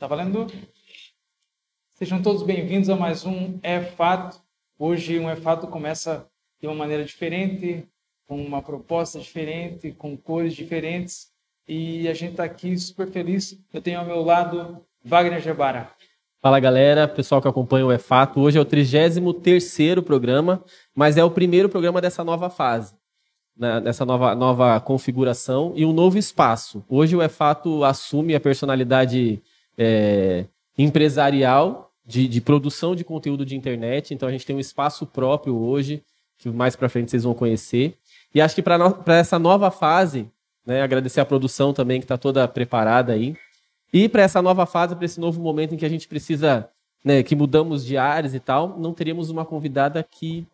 Tá valendo? Sejam todos bem-vindos a mais um É Fato. Hoje um É Fato começa de uma maneira diferente, com uma proposta diferente, com cores diferentes. E a gente está aqui super feliz. Eu tenho ao meu lado Wagner Gebara. Fala galera, pessoal que acompanha o É Fato. Hoje é o 33 programa, mas é o primeiro programa dessa nova fase, né, nessa nova, nova configuração e um novo espaço. Hoje o É Fato assume a personalidade é, empresarial de, de, produção de conteúdo de internet. Então a gente tem um espaço próprio hoje, que mais para frente vocês vão conhecer. E acho que para no, essa nova fase, né, agradecer a produção também, que está toda preparada aí. E para essa nova fase, para esse novo momento em que a gente precisa, né, que mudamos de áreas e tal, não teríamos uma convidada que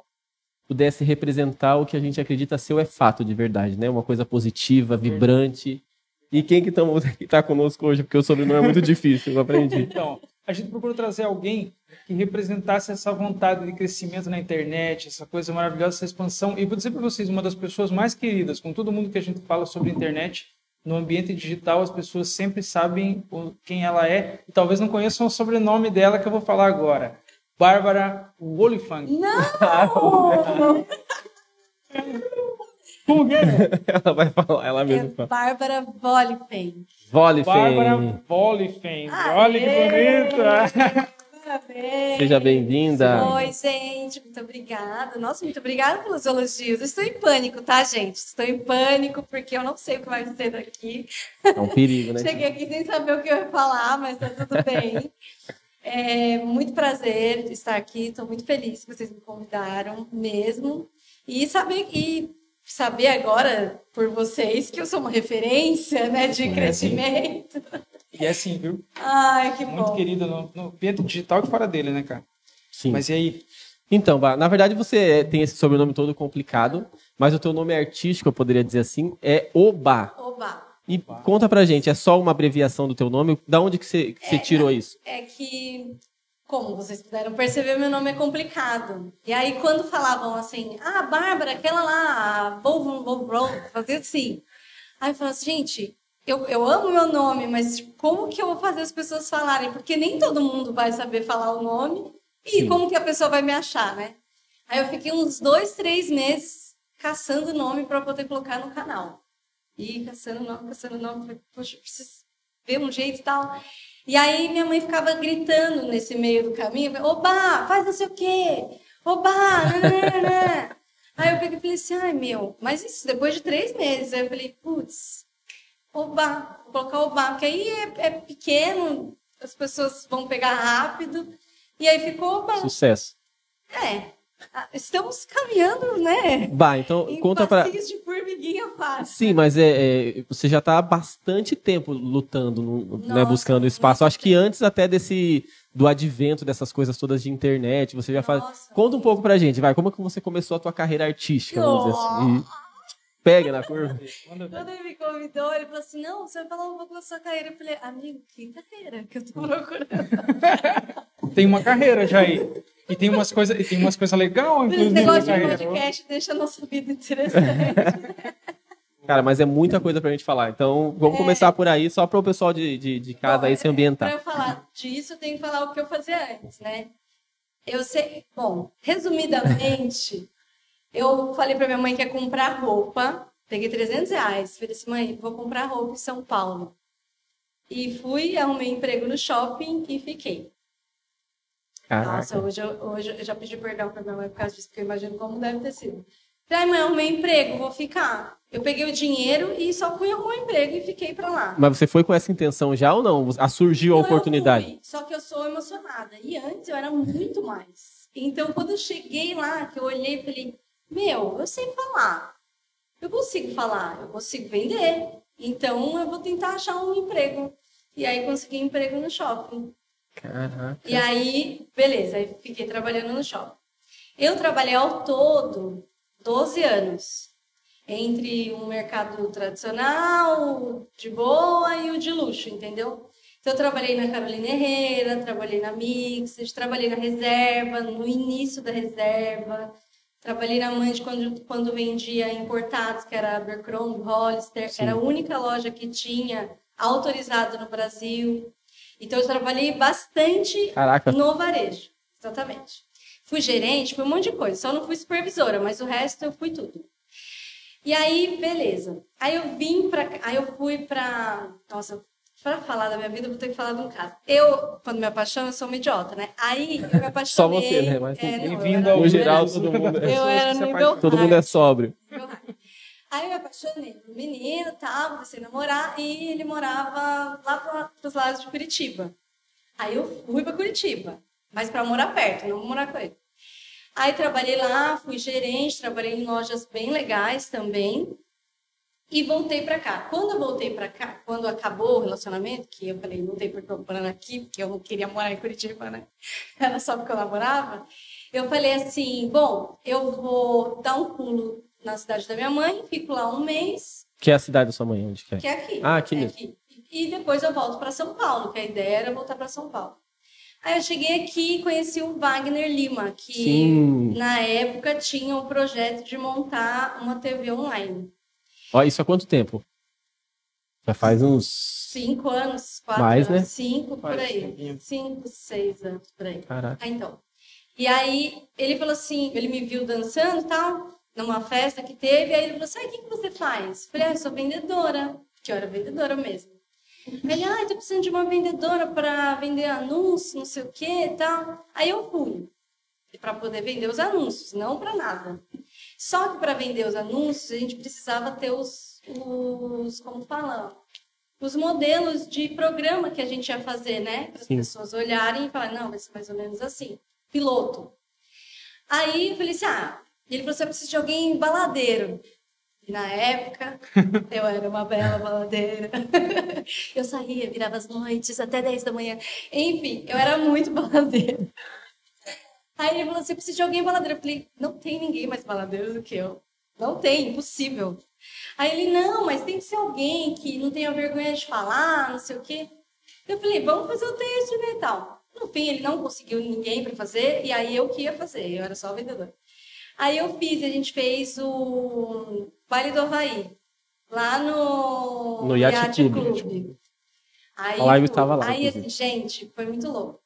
pudesse representar o que a gente acredita ser o é fato de verdade, né? Uma coisa positiva, vibrante. E quem que está conosco hoje? Porque o sobrenome é muito difícil, eu aprendi. Então, a gente procurou trazer alguém que representasse essa vontade de crescimento na internet, essa coisa maravilhosa, essa expansão. E vou dizer para vocês, uma das pessoas mais queridas, com todo mundo que a gente fala sobre internet, no ambiente digital as pessoas sempre sabem quem ela é e talvez não conheçam o sobrenome dela que eu vou falar agora. Bárbara Wolifang. Não! É? Ela vai falar, ela mesma é Bárbara Volifeng. Volifeng. Bárbara Volifeng. Olha que bonita! Parabéns. Seja bem-vinda. Oi, gente. Muito obrigada. Nossa, muito obrigada pelos elogios. Estou em pânico, tá, gente? Estou em pânico porque eu não sei o que vai ser daqui. É um perigo, né? Cheguei aqui sem saber o que eu ia falar, mas tá tudo bem. É muito prazer estar aqui. Estou muito feliz que vocês me convidaram mesmo. E saber, e saber agora por vocês que eu sou uma referência né, de é crescimento. E é assim, viu? Ai, que Muito bom. querida no, no ambiente digital e fora dele, né, cara? Sim. Mas e aí? Então, na verdade você tem esse sobrenome todo complicado, mas o teu nome artístico, eu poderia dizer assim, é Oba. Oba. E conta pra gente, é só uma abreviação do teu nome? Da onde que você, que você É, tirou isso? É que, como vocês puderam perceber, meu nome é complicado. E aí, quando falavam assim, ah, Bárbara, aquela lá, Volvo, Volvo, fazia assim. Aí eu falava assim, gente, eu, eu amo meu nome, mas tipo, como que eu vou fazer as pessoas falarem? Porque nem todo mundo vai saber falar o nome. E Sim. como que a pessoa vai me achar, né? Aí eu fiquei uns dois, três meses caçando nome para poder colocar no canal. E caçando nome, caçando nome. Falei, Poxa, preciso ver um jeito e tal. E aí minha mãe ficava gritando nesse meio do caminho. Oba, faz não sei o quê. Oba, nananana. Aí eu peguei e falei assim, ai meu, mas isso depois de três meses. Aí eu falei, putz, Oba, vou colocar Oba, porque aí é, é pequeno, as pessoas vão pegar rápido. E aí ficou Oba. Sucesso. É, estamos caminhando, né? Bah, então Em conta pra... passinhos de formiguinha fácil. Sim, mas é, é, você já está há bastante tempo lutando, né, Nossa, buscando espaço. Acho que antes até desse do advento dessas coisas todas de internet, você já faz. Nossa. Conta um pouco pra gente, vai. Como é que você começou a tua carreira artística, vamos dizer assim? E- Pega na curva. Quando ele me convidou, ele falou assim: não, você vai falar um pouco da sua carreira. Eu falei, amigo, que carreira que eu tô procurando? Tem uma carreira já aí. E tem umas coisas, e tem umas coisas legais, Esse inclusive, na negócio de carreira. podcast deixa a nossa vida interessante. Cara, mas é muita coisa pra gente falar. Então, vamos começar por aí, só para o pessoal de, de, de casa Bom, aí se Para ambientar. eu falar disso, eu tenho que falar o que eu fazia antes, né? Eu sei, bom, resumidamente, eu falei para minha mãe que ia comprar roupa, peguei 300 reais, falei assim, mãe, vou comprar roupa em São Paulo. E fui, arrumei emprego no shopping e fiquei. Nossa, Caraca. hoje eu, hoje eu já pedi perdão para minha mãe por causa disso, porque eu imagino como deve ter sido. Falei, mãe, arrumei emprego, vou ficar. Eu peguei o dinheiro e só fui arrumar um emprego e fiquei para lá. Mas você foi com essa intenção já ou não? Ah, surgiu a Então, oportunidade? fui, só que eu sou emocionada. E antes eu era muito mais. Então, quando eu cheguei lá, que eu olhei e falei, meu, eu sei falar. Eu consigo falar, eu consigo vender. Então, eu vou tentar achar um emprego. E aí, consegui emprego no shopping. Caraca. E aí, beleza, aí fiquei trabalhando no shopping. Eu trabalhei ao todo 12 anos. Entre um mercado tradicional, de boa, e o de luxo, entendeu? Então, eu trabalhei na Carolina Herrera, trabalhei na Mixed, trabalhei na Reserva, no início da Reserva. Trabalhei na Mande quando, quando vendia importados, que era Abercrombie, Hollister. Sim. Era a única loja que tinha autorizado no Brasil. Então eu trabalhei bastante Caraca. no varejo. Exatamente. Fui gerente, fui um monte de coisa. Só não fui supervisora, mas o resto eu fui tudo. E aí, beleza. Aí eu vim pra. Aí eu fui pra. Nossa, pra falar da minha vida, eu vou ter que falar de um caso. Eu, quando me apaixono, eu sou uma idiota, né? Aí eu me apaixonei. Só você, né? Mas é, Bem-vindo ao geral, todo mundo- das Eu era no meu- Todo mundo é sóbrio. Aí eu me apaixonei por menino, tal, comecei a namorar e ele morava lá para os lados de Curitiba. Aí eu fui para Curitiba, mas para morar perto, não morar com ele. Aí trabalhei lá, fui gerente, trabalhei em lojas bem legais também. E voltei para cá. Quando eu voltei para cá, quando acabou o relacionamento, que eu falei, não tem por que eu morando aqui, porque eu não queria morar em Curitiba, né? Era só porque eu namorava. Eu falei assim, bom, eu vou dar um pulo na cidade da minha mãe, fico lá um mês, Que é a cidade da sua mãe, onde que é? que é aqui. Ah, aqui é mesmo. E depois eu volto para São Paulo, que a ideia era voltar para São Paulo. Aí eu cheguei aqui e conheci o Wagner Lima, que Sim. na época tinha o projeto de montar uma TV online. Ó, isso há quanto tempo? Já faz uns. Cinco anos, quatro Mais, anos, né? cinco por Faz aí. tempinho. Cinco, seis anos por aí. Caraca. Ah, então. E aí ele falou assim, ele me viu dançando e tal, numa festa que teve, aí ele falou assim, ah, o que, que você faz? Eu falei, ah, eu sou vendedora, que eu era vendedora mesmo. Ele, ah, eu tô precisando de uma vendedora para vender anúncio, não sei o que e tal. Aí eu fui, para poder vender os anúncios, não para nada. Só que para vender os anúncios, a gente precisava ter os, os como fala, os modelos de programa que a gente ia fazer, né? Para as pessoas olharem e falar, não, vai ser mais ou menos assim. Piloto. Aí eu falei assim, ah, ele falou assim, eu preciso de alguém baladeiro. E na época, eu era uma bela baladeira. eu saía, virava as noites até 10 da manhã. Enfim, eu era muito baladeira. Aí ele falou assim, eu preciso de alguém baladeiro. Eu falei, não tem ninguém mais baladeiro do que eu. Não tem, impossível. Aí ele, não, mas tem que ser alguém que não tenha vergonha de falar, não sei o quê. Eu falei, vamos fazer o teste, né, e tal. No fim, ele não conseguiu ninguém para fazer, e aí eu que ia fazer, eu era só vendedora. Aí eu fiz, a gente fez o baile do Havaí, lá no, No Yacht Club. Aí, A live foi- tava lá, Aí, gente, foi muito louco.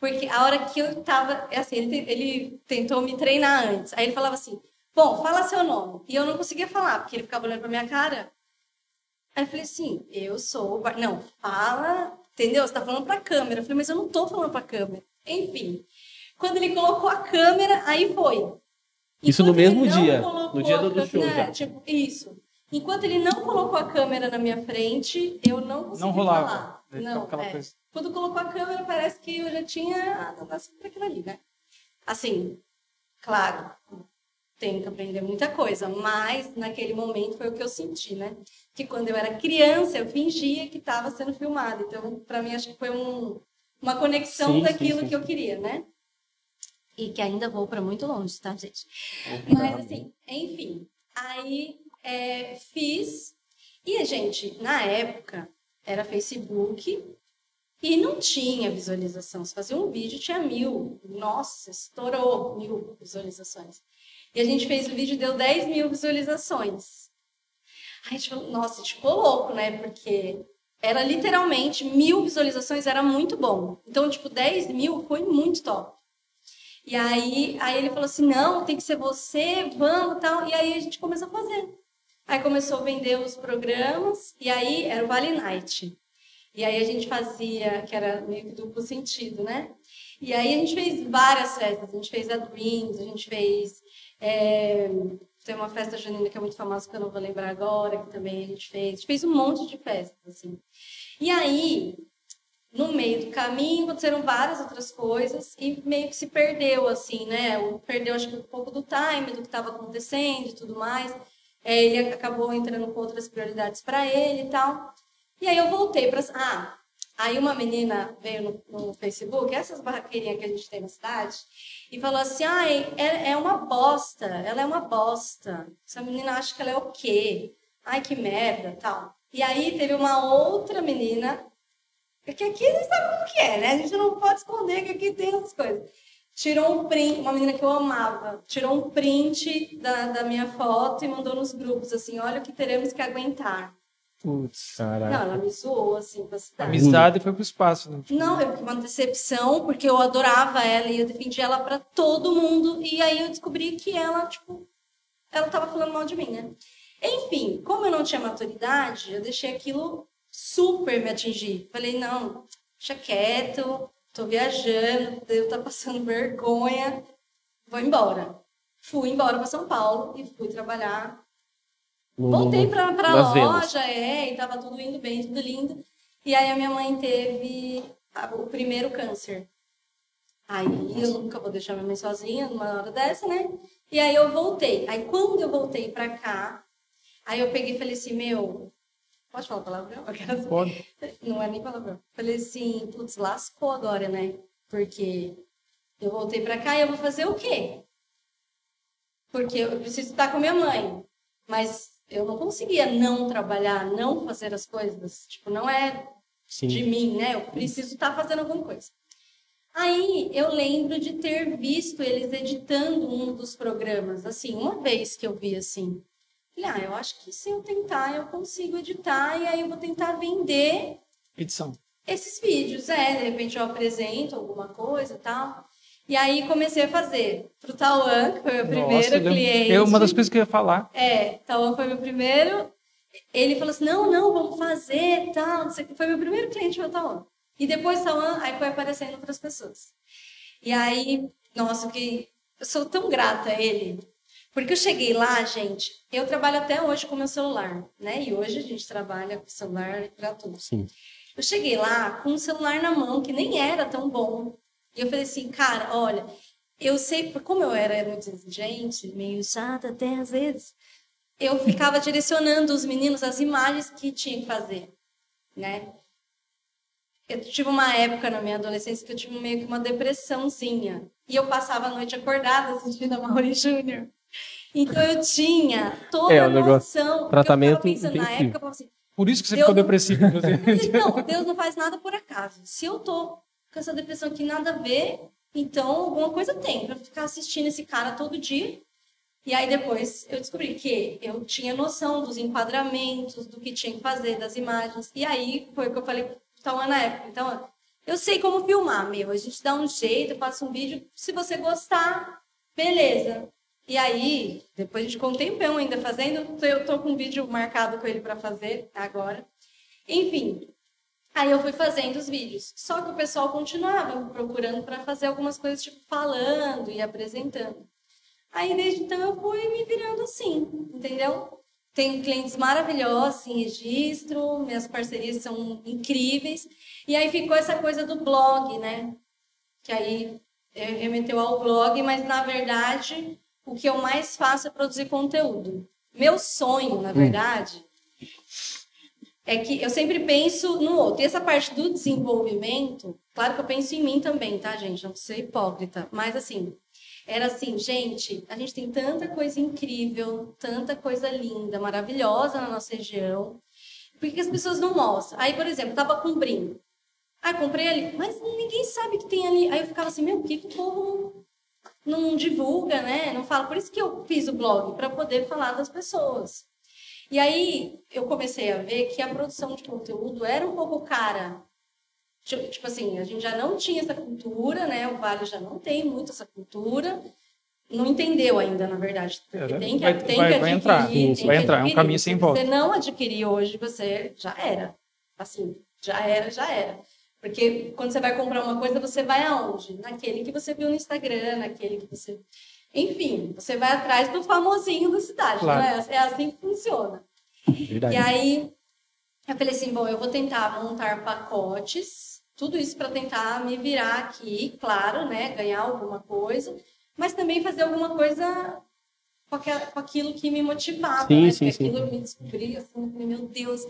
Porque a hora que eu tava, é assim, ele, ele tentou me treinar antes. Aí ele falava assim, bom, fala seu nome. E eu não conseguia falar, porque ele ficava olhando pra minha cara. Aí eu falei assim, eu sou... o Bar- Não, fala... Entendeu? Você tá falando pra câmera. Eu falei, mas eu não tô falando pra câmera. Enfim. Quando ele colocou a câmera, aí foi. Isso no mesmo dia, no dia do- do show né, já. Tipo, isso. Enquanto ele não colocou a câmera na minha frente, eu não consegui Não rolava. falar. Ficava Não, aquela é. coisa. Quando colocou a câmera, parece que eu já tinha nascido para aquilo ali, né? Assim, claro, tenho que aprender muita coisa, mas naquele momento foi o que eu senti, né? Que quando eu era criança, eu fingia que estava sendo filmada. Então, para mim, acho que foi um, uma conexão Sim, sim, daquilo sim, que eu sim. queria, né? E que ainda vou para muito longe, tá, gente? Mas assim, enfim, aí é, fiz. E, gente, na época era Facebook e não tinha visualização. Se fazia um vídeo, tinha mil. Nossa, estourou mil visualizações. E a gente fez o vídeo, deu 10 mil visualizações. Aí a gente falou, nossa, a gente ficou louco, né? Porque era literalmente mil visualizações, era muito bom. Então, tipo, 10 mil foi muito top. E aí, aí ele falou assim, não, tem que ser você, vamos tal. E aí a gente começou a fazer. Aí começou a vender os programas, e aí era o Vale Night. E aí a gente fazia, que era meio que duplo sentido, né? E aí a gente fez várias festas. A gente fez a Dreams, a gente fez... é, tem uma festa junina que é muito famosa, que eu não vou lembrar agora, que também a gente fez. A gente fez um monte de festas, assim. E aí, no meio do caminho, aconteceram várias outras coisas e meio que se perdeu, assim, né? O- Perdeu, acho que, um pouco do time, do que estava acontecendo e tudo mais. É, ele acabou entrando com outras prioridades para ele e tal. E aí eu voltei para. Ah, aí uma menina veio no, no Facebook, essas barraqueirinhas que a gente tem na cidade, e falou assim: ai, é, é uma bosta, ela é uma bosta. Essa menina acha que ela é o quê? Ai, que merda, tal. E aí teve uma outra menina, porque aqui a gente sabe como que é, né? A gente não pode esconder que aqui tem essas coisas. Tirou um print, uma menina que eu amava, tirou um print da, da minha foto e mandou nos grupos assim: olha o que teremos que aguentar. Putz. Não, Caraca. ela me zoou, assim, pra cidade. amizade foi pro espaço, né? Não, eu fiquei uma decepção, porque eu adorava ela e eu defendia ela pra todo mundo. E aí eu descobri que ela, tipo, ela tava falando mal de mim, né? Enfim, como eu não tinha maturidade, eu deixei aquilo super me atingir. Falei, não, deixa quieto, tô viajando, devo estar passando vergonha, vou embora. Fui embora para São Paulo e fui trabalhar No- Voltei nas vendas. loja, é, e tava tudo indo bem, tudo lindo. E aí a minha mãe teve a- o primeiro câncer. Aí eu nunca vou deixar minha mãe sozinha numa hora dessa, né? E aí eu voltei. Aí quando eu voltei pra cá, aí eu peguei e falei assim, meu, pode falar palavrão? Aquelas- Pode. Não é nem palavrão. Falei assim, putz, lascou agora, né? Porque eu voltei pra cá e eu vou fazer o quê? Porque eu preciso estar com minha mãe. Mas eu não conseguia não trabalhar, não fazer as coisas. Tipo, não é Sim. de mim, né? Eu preciso estar fazendo alguma coisa. Aí eu lembro de ter visto eles editando um dos programas, assim, uma vez que eu vi assim. Falei, ah, eu acho que se eu tentar, eu consigo editar e aí eu vou tentar vender Edição. esses vídeos, é, de repente eu apresento alguma coisa e tal. E aí comecei a fazer pro Tauan, que foi meu primeiro Nossa, cliente. É uma das coisas que eu ia falar. É, Tauan foi meu primeiro. Ele falou assim: não, não, vamos fazer, tal. Foi meu primeiro cliente, foi o Tauan. E depois Tauan, aí foi aparecendo outras pessoas. E aí, nossa, que eu sou tão grata a ele. Porque eu cheguei lá, gente, eu trabalho até hoje com meu celular, né? E hoje a gente trabalha com celular para tudo. Sim. Eu cheguei lá com um celular na mão que nem era tão bom. E eu falei assim, cara, olha, eu sei, como eu era muito exigente, meio chata até às vezes, eu ficava direcionando os meninos as imagens que tinha que fazer, né? Eu tive uma época na minha adolescência que eu tive meio que uma depressãozinha. E eu passava a noite acordada assistindo a Mauri Júnior. Então eu tinha toda É, a noção. tratamento eu pensando, na época, eu falava assim, Por isso que você Deus- ficou depressivo, não, Deus não faz nada por acaso. Se eu tô com essa depressão aqui, nada a ver, então alguma coisa tem pra ficar assistindo esse cara todo dia. E aí depois eu descobri que eu tinha noção dos enquadramentos, do que tinha que fazer, das imagens. E aí foi o que eu falei pro Tauan na época. Então, eu sei como filmar, meu. A gente dá um jeito, eu faço um vídeo. Se você gostar, beleza. E aí, depois de um tempão ainda fazendo, eu tô com um vídeo marcado com ele para fazer agora. Enfim, aí eu fui fazendo os vídeos. Só que o pessoal continuava procurando para fazer algumas coisas, tipo, falando e apresentando. Aí, desde então, eu fui me virando assim, entendeu? Tenho clientes maravilhosos em registro, minhas parcerias são incríveis. E aí ficou essa coisa do blog, né? Que aí remeteu ao blog, mas na verdade o que eu mais faço é produzir conteúdo. Meu sonho, na verdade, é que eu sempre penso no outro. E essa parte do desenvolvimento, claro que eu penso em mim também, tá, gente? Não ser hipócrita. Mas assim, era assim, gente, a gente tem tanta coisa incrível, tanta coisa linda, maravilhosa na nossa região. Por que as pessoas não mostram? Aí, por exemplo, tava com um brinco. Ah, comprei ali, mas ninguém sabe que tem ali. Aí eu ficava assim, meu, o que, que o povo não, divulga, né? Não fala. Por isso que eu fiz o blog, para poder falar das pessoas. E aí eu comecei a ver que a produção de conteúdo era um pouco cara. Tipo, assim, a gente já não tinha essa cultura, né? O Vale já não tem muito essa cultura. Não entendeu ainda, na verdade. É, tem que, vai- tem vai- que vai adquirir. entrar, tem isso, vai entrar, é um caminho sem Se volta. você não adquirir hoje, você já era. Assim, já era, já era. Porque quando você vai comprar uma coisa, você vai aonde? Naquele que você viu no Instagram, naquele que você. Enfim, você vai atrás do famosinho da cidade, Claro. é? É assim que funciona. Verdade. E aí, eu falei assim, bom, eu vou tentar montar pacotes, tudo isso para tentar me virar aqui, claro, né, ganhar alguma coisa, mas também fazer alguma coisa com, aquilo que me motivava, Sim, né? sim, Porque sim. aquilo eu me descobri, assim, eu falei, meu Deus,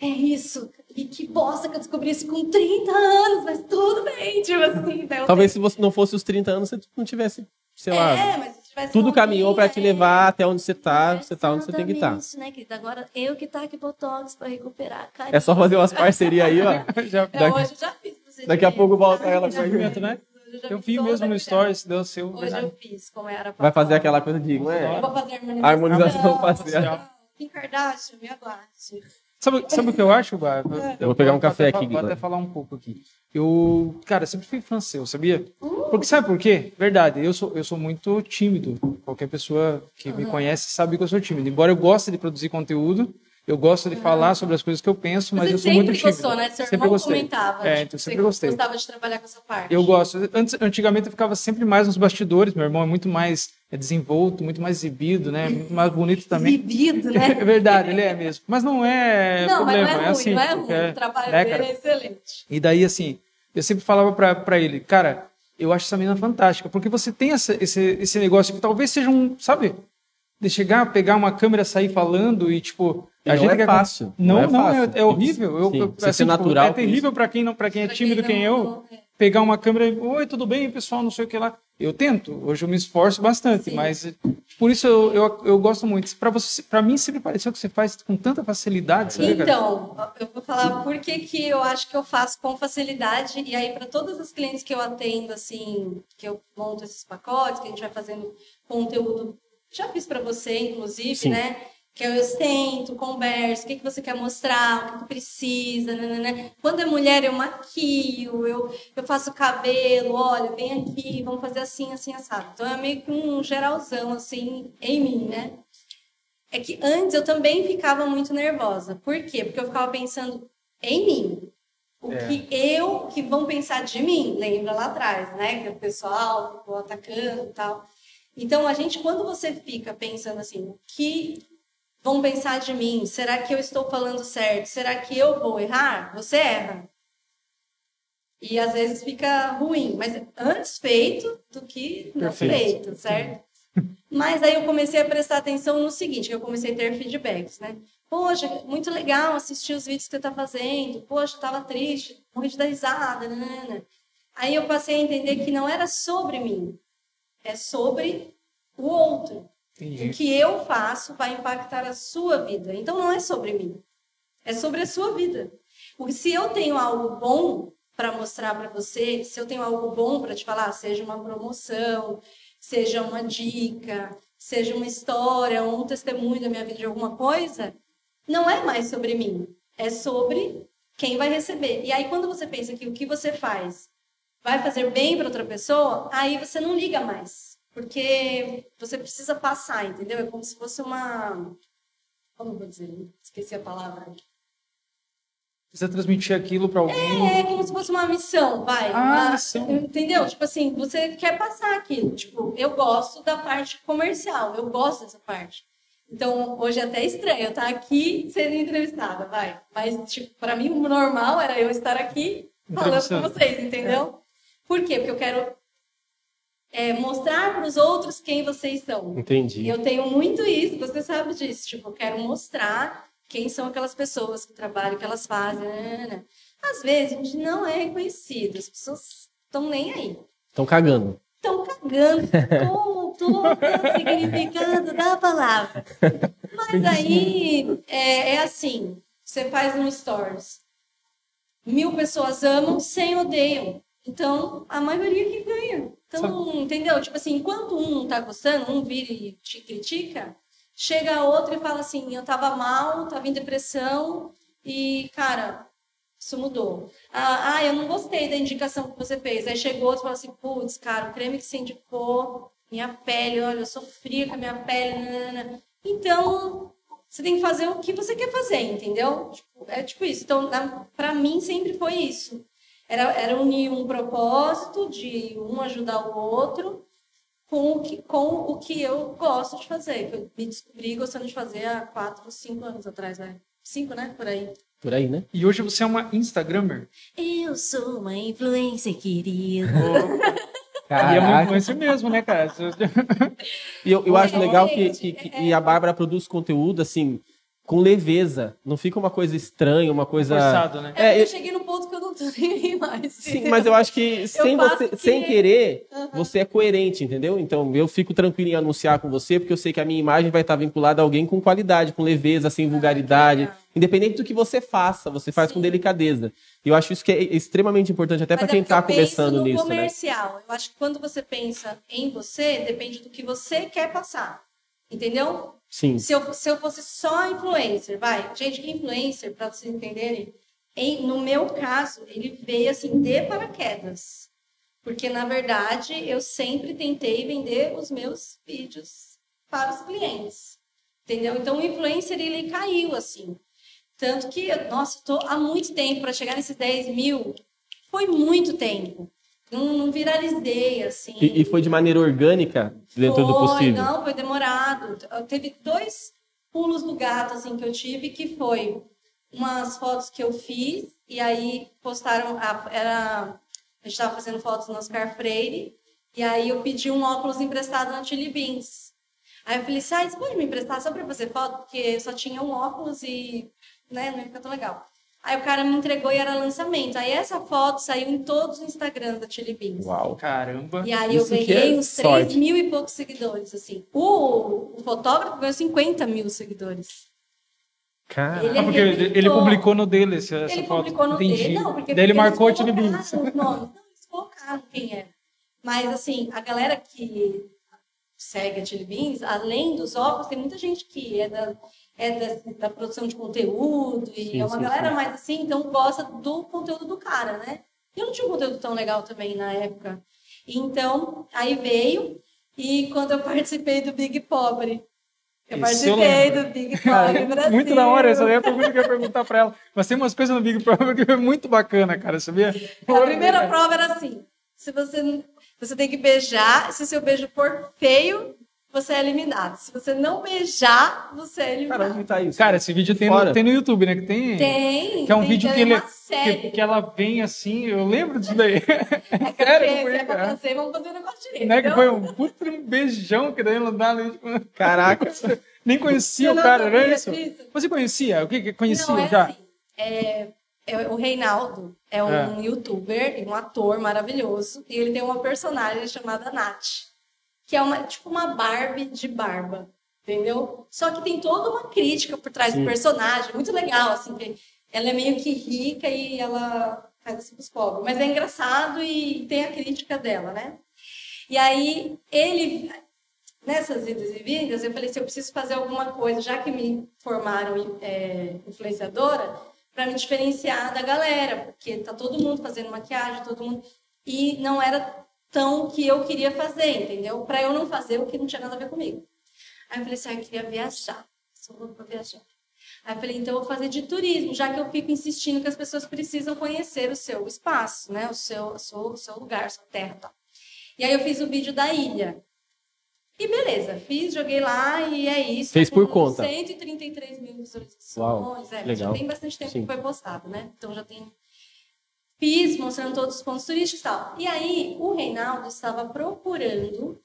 é isso, e que bosta que eu descobri isso com 30 anos, mas tudo bem, tipo assim. né? Eu Talvez se você não fosse os 30 anos, você não tivesse, sei lá, é, mas se tivesse tudo caminhou pra te é. levar até onde você tá, você tá onde você tem que estar. Exatamente, né, querida? Agora eu que tá aqui botox pra recuperar a. É só fazer umas parcerias aí, ó. Já, É, daqui- hoje eu já fiz. daqui a pouco volta ela com o argumento, né? hoje já eu fiz vi mesmo no Stories, deu seu. Hoje verdade. eu fiz, como era pra Vai fazer falar. aquela coisa de, não Eu é? vou fazer a harmonização. Harmonização Não, facial. Kim Kardashian, me aguarde. Sabe, sabe o que eu acho, Bá? Eu vou pegar um café até, aqui, Vou até falar um pouco aqui. Eu, cara, sempre fui seu, sabia? Porque sabe por quê? Verdade, eu sou, eu sou muito tímido. Qualquer pessoa que me conhece sabe que eu sou tímido. Embora eu goste de produzir conteúdo, eu gosto de falar sobre as coisas que eu penso, mas Você eu sou sempre muito tímido. gostou, né? Seu sempre irmão gostei. comentava. É, tipo, então sempre gostei. gostava de trabalhar com essa parte. Eu gosto. Antes, antigamente eu ficava sempre mais nos bastidores. Meu irmão é muito mais é, desenvolto, muito mais exibido, né? Muito mais bonito também. Exibido, né? É verdade, ele é mesmo. Mas não é não, mas problema, não é ruim, assim. não é ruim. é- o trabalho né, dele cara? é excelente. E daí, assim, eu sempre falava pra, pra ele, cara, eu acho essa menina fantástica, porque você tem essa, esse, esse negócio que talvez seja um, sabe? De chegar, pegar uma câmera, sair falando e, tipo. E não é quer- fácil, Não, não não, é é, fácil. é horrível. Eu, eu- você ser tipo, natural é com terrível pra quem, não, pra quem é tímido, quem eu. é. Pegar uma câmera e, oi, tudo bem, pessoal, não sei o que lá. Eu tento, hoje eu me esforço bastante, Sim. mas por isso eu, eu, eu gosto muito. Para você, para mim sempre pareceu que você faz com tanta facilidade, sabe, cara? Então, eu vou falar por que, que eu acho que eu faço com facilidade. E aí, para todas as clientes que eu atendo, assim, que eu monto esses pacotes, que a gente vai fazendo conteúdo, já fiz para você, inclusive, Sim. né? Que eu sento, converso, o que, que você quer mostrar, o que, que precisa, né. Quando é mulher, eu maquio, eu, eu faço cabelo, olha, vem aqui, vamos fazer assim, assim, assado. Então, é meio que um geralzão, assim, em mim, né? É que antes eu também ficava muito nervosa. Por quê? Porque eu ficava pensando em mim. O É. que eu, que vão pensar de mim, lembra lá atrás, né? Que o pessoal ficou atacando e tal. Então, a gente, quando você fica pensando assim, o que vão pensar de mim? Será que eu estou falando certo? Será que eu vou errar? Você erra. E às vezes fica ruim, mas antes feito do que não Perfeito. feito, certo? Mas aí eu comecei a prestar atenção no seguinte, eu comecei a ter feedbacks, né? Poxa, muito legal assistir os vídeos que você está fazendo. Poxa, estava triste, morri de dar risada. Nanana. Aí eu passei a entender que não era sobre mim, é sobre o outro. O Entendi. que eu faço vai impactar a sua vida. Então não é sobre mim, é sobre a sua vida. Porque se eu tenho algo bom para mostrar para você, se eu tenho algo bom para te falar, seja uma promoção, seja uma dica, seja uma história, um testemunho da minha vida de alguma coisa, não é mais sobre mim, é sobre quem vai receber. E aí quando você pensa que o que você faz vai fazer bem para outra pessoa, aí você não liga mais. Porque você precisa passar, entendeu? É como se fosse uma. Como eu vou dizer? Esqueci a palavra. Precisa transmitir aquilo para alguém. É como se fosse uma missão, vai. Ah, uma- missão. Entendeu? Tipo assim, você quer passar aquilo. Tipo, eu gosto da parte comercial, eu gosto dessa parte. Então, hoje é até estranho eu estar aqui sendo entrevistada, vai. Mas, tipo, pra mim, o normal era eu estar aqui falando com vocês, entendeu? Por quê? Porque eu quero é, mostrar para os outros quem vocês são. E Entendi. eu tenho muito isso, você sabe disso. Tipo, eu quero mostrar quem são aquelas pessoas que trabalham, que elas fazem. né, né, né. Às vezes a gente não é reconhecido, as pessoas estão nem aí. Estão cagando. Estão cagando com todo o significado da palavra. Mas aí é, é assim: você faz um stories, mil pessoas amam, cem odeiam. Então, a maioria que ganha. Então, entendeu? Tipo assim, enquanto um tá gostando, um vira e te critica, chega outro e fala assim, eu tava mal, tava em depressão e, cara, isso mudou. Ah, ah, eu não gostei da indicação que você fez. Aí chegou outro e falou assim, putz, cara, o creme que você indicou, minha pele, olha, eu sofria com a minha pele. nanana." Então, você tem que fazer o que você quer fazer, entendeu? Tipo, é tipo isso. Então, na, pra mim, sempre foi isso. Era, era unir um propósito de um ajudar o outro com o, que, com o que eu gosto de fazer. Que eu me descobri gostando de fazer há quatro, cinco anos atrás, né? Cinco, né? Por aí. Por aí, né? E hoje você é uma Instagrammer. Eu sou uma influência querida. E é uma Caraca. influencer mesmo, né, cara? E eu, eu acho É, legal que, que- que- é. e a Bárbara produz conteúdo assim com leveza. Não fica uma coisa estranha, uma coisa. Forçado, né? É, É, eu- eu cheguei no ponto que eu não tô nem mais. Sim, mas eu acho que sem você, porque- sem querer, Aham. você é coerente, entendeu? Então eu fico tranquilo em anunciar com você, porque eu sei que a minha imagem vai estar vinculada a alguém com qualidade, com leveza, sem vulgaridade. legal. Independente do que você faça, você faz com Sim. delicadeza. E eu acho isso que é extremamente importante, até para quem é porque está começando no nisso, né? comercial. Eu acho que quando você pensa em você, depende do que você quer passar. Entendeu? Sim. Se eu, se eu fosse só influencer, vai. Gente, que influencer, para vocês entenderem, em, no meu caso, ele veio assim de paraquedas. Porque, na verdade, eu sempre tentei vender os meus vídeos para os clientes. Entendeu? Então, o influencer, ele caiu, assim. Tanto que, nossa, estou há muito tempo para chegar nesses 10 mil. Foi muito tempo. Não, não viralizei, assim. E, e foi de maneira orgânica, dentro foi, do possível? Não, foi demorado. Teve dois pulos do gato, assim, que eu tive, que foi umas fotos que eu fiz, e aí postaram, a, era, a gente estava fazendo fotos no Oscar Freire, e aí eu pedi um óculos emprestado na Chili Beans. Aí eu falei assim, ah, você pode me emprestar só para fazer foto? Porque só tinha um óculos e né, não ia ficar tão legal. Aí o cara me entregou e era lançamento. Aí essa foto saiu em todos os Instagrams da Chili Beans. Uau. Caramba. E aí Isso eu ganhei é uns sorte. 3 mil e poucos seguidores, assim. O, o fotógrafo ganhou 50 mil seguidores. Cara, Ele Ah, porque ele, ele publicou no dele essa, essa Ele foto. publicou no Entendi. dele, não, porque Daí ele marcou a Chili Beans. Não, eles colocaram quem é. Mas, assim, a galera que segue a Chili Beans, além dos óculos, tem muita gente que é da, é da, da produção de conteúdo, e Sim, é uma sim, galera sim. mais assim, então gosta do conteúdo do cara, né? Eu não tinha um conteúdo tão legal também na época. Então, aí veio, e quando eu participei do Big Pobre, eu Isso eu participei lembro. do Big Pobre Brasil. Muito da hora, essa é a pergunta que eu ia perguntar pra ela. Mas tem umas coisas no Big Brother que é muito bacana, cara, sabia? A primeira prova era assim: se você você tem que beijar, se o seu beijo for feio, você é eliminado. Se você não beijar, você é cara, eliminado. onde tá isso? Cara, esse vídeo tem no, tem no YouTube, né? Que tem. Tem. Que é um tem, vídeo que, ele, uma série. que, que ela vem assim, eu lembro disso daí. É que Sério, eu foi, é pra cara. fazer, vamos fazer o negócio direito. Né? Que Então, foi um puta um beijão que daí ela dá ali. Tipo, Caraca. nem conhecia eu o não cara, não é isso? Você conhecia? O que que conhecia Não, é já? assim, é, é o Reinaldo é um youtuber e um ator maravilhoso. E ele tem uma personagem chamada Nath, que é uma, tipo uma Barbie de barba. Entendeu? Só que tem toda uma crítica por trás Sim. do personagem, muito legal, assim, que ela é meio que rica e ela faz assim pros pobres. Mas é engraçado e tem a crítica dela, né? E aí, ele, nessas idas e vindas, eu falei assim, eu preciso fazer alguma coisa, já que me formaram é, influenciadora, para me diferenciar da galera, porque tá todo mundo fazendo maquiagem, todo mundo... E não era tão o que eu queria fazer, entendeu? Para eu não fazer o que não tinha nada a ver comigo. Aí eu falei assim, ah, eu queria viajar, sou louca pra viajar. Aí eu falei, então eu vou fazer de turismo, já que eu fico insistindo que as pessoas precisam conhecer o seu espaço, né? O seu, o seu, o seu lugar, a sua terra e tal. E aí eu fiz o vídeo da ilha. E beleza, fiz, joguei lá e é isso. Fez Tá por conta. 133 mil visualizações. Uau, é, legal. Já tem bastante tempo Sim. que foi postado, né? Então já tem. Fiz, mostrando todos os pontos turísticos e tal. E aí o Reinaldo estava procurando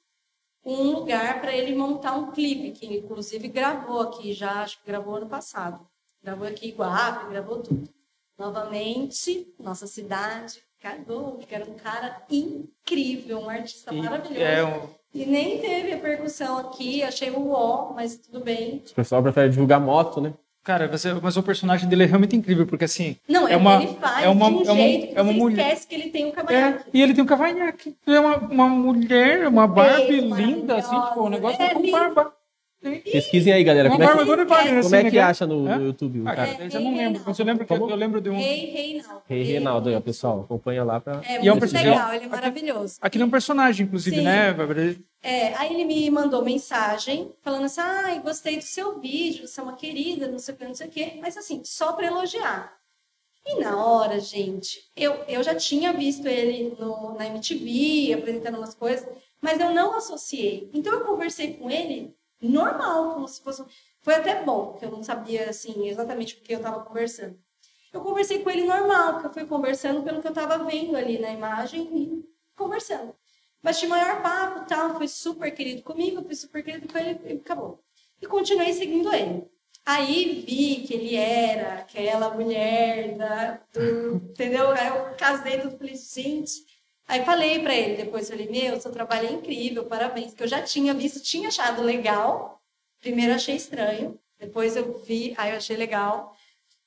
um lugar para ele montar um clipe, que ele, inclusive gravou aqui já, acho que gravou ano passado. Gravou aqui em Guape, gravou tudo. Novamente, nossa cidade cagou, porque era um cara incrível, um artista E maravilhoso. é um- E nem teve repercussão aqui, achei o ó, mas tudo bem. O pessoal prefere divulgar moto, né? Cara, você, mas o personagem dele é realmente incrível, porque assim. Não, É é uma- ele faz é uma- de um é uma- jeito que é uma mulher- esquece que ele tem um É, cavanhaque. e ele tem um cavanhaque. Ele é uma, uma mulher, uma Barbie Beijo, linda, assim, tipo, um negócio É com barba. Pesquisem aí, galera. Como é que, agora vale, assim, como é né, que acha no, no YouTube, Ah, cara? eu já não lembro, mas eu lembro que eu, Como? eu lembro de um. Rei Reinaldo. Rei Reinaldo aí, ó, pessoal. Acompanha lá pra. É E é um muito personagem- legal, ele é aqui- maravilhoso. Aquele é um personagem, inclusive, Sim. né, Bárbara? É, aí ele me mandou mensagem falando assim: ai, gostei do seu vídeo, você é uma querida, não sei o que, não sei o que, mas assim, só para elogiar. E na hora, gente, eu, eu já tinha visto ele no, na MTV, apresentando umas coisas, mas eu não associei. Então eu conversei com ele normal, como se fosse. Foi até bom, porque eu não sabia assim exatamente o que eu estava conversando. Eu conversei com ele normal, porque eu fui conversando pelo que eu estava vendo ali na imagem e conversando. Bati maior papo tal, foi super querido comigo, fui super querido com ele e acabou. E continuei seguindo ele. Aí vi que ele era aquela mulher da, do, entendeu? Aí eu casei tudo, falei, gente. Aí falei pra ele depois, falei, meu, seu trabalho é incrível, parabéns. Que eu já tinha visto, tinha achado legal. Primeiro achei estranho, depois eu vi, aí eu achei legal.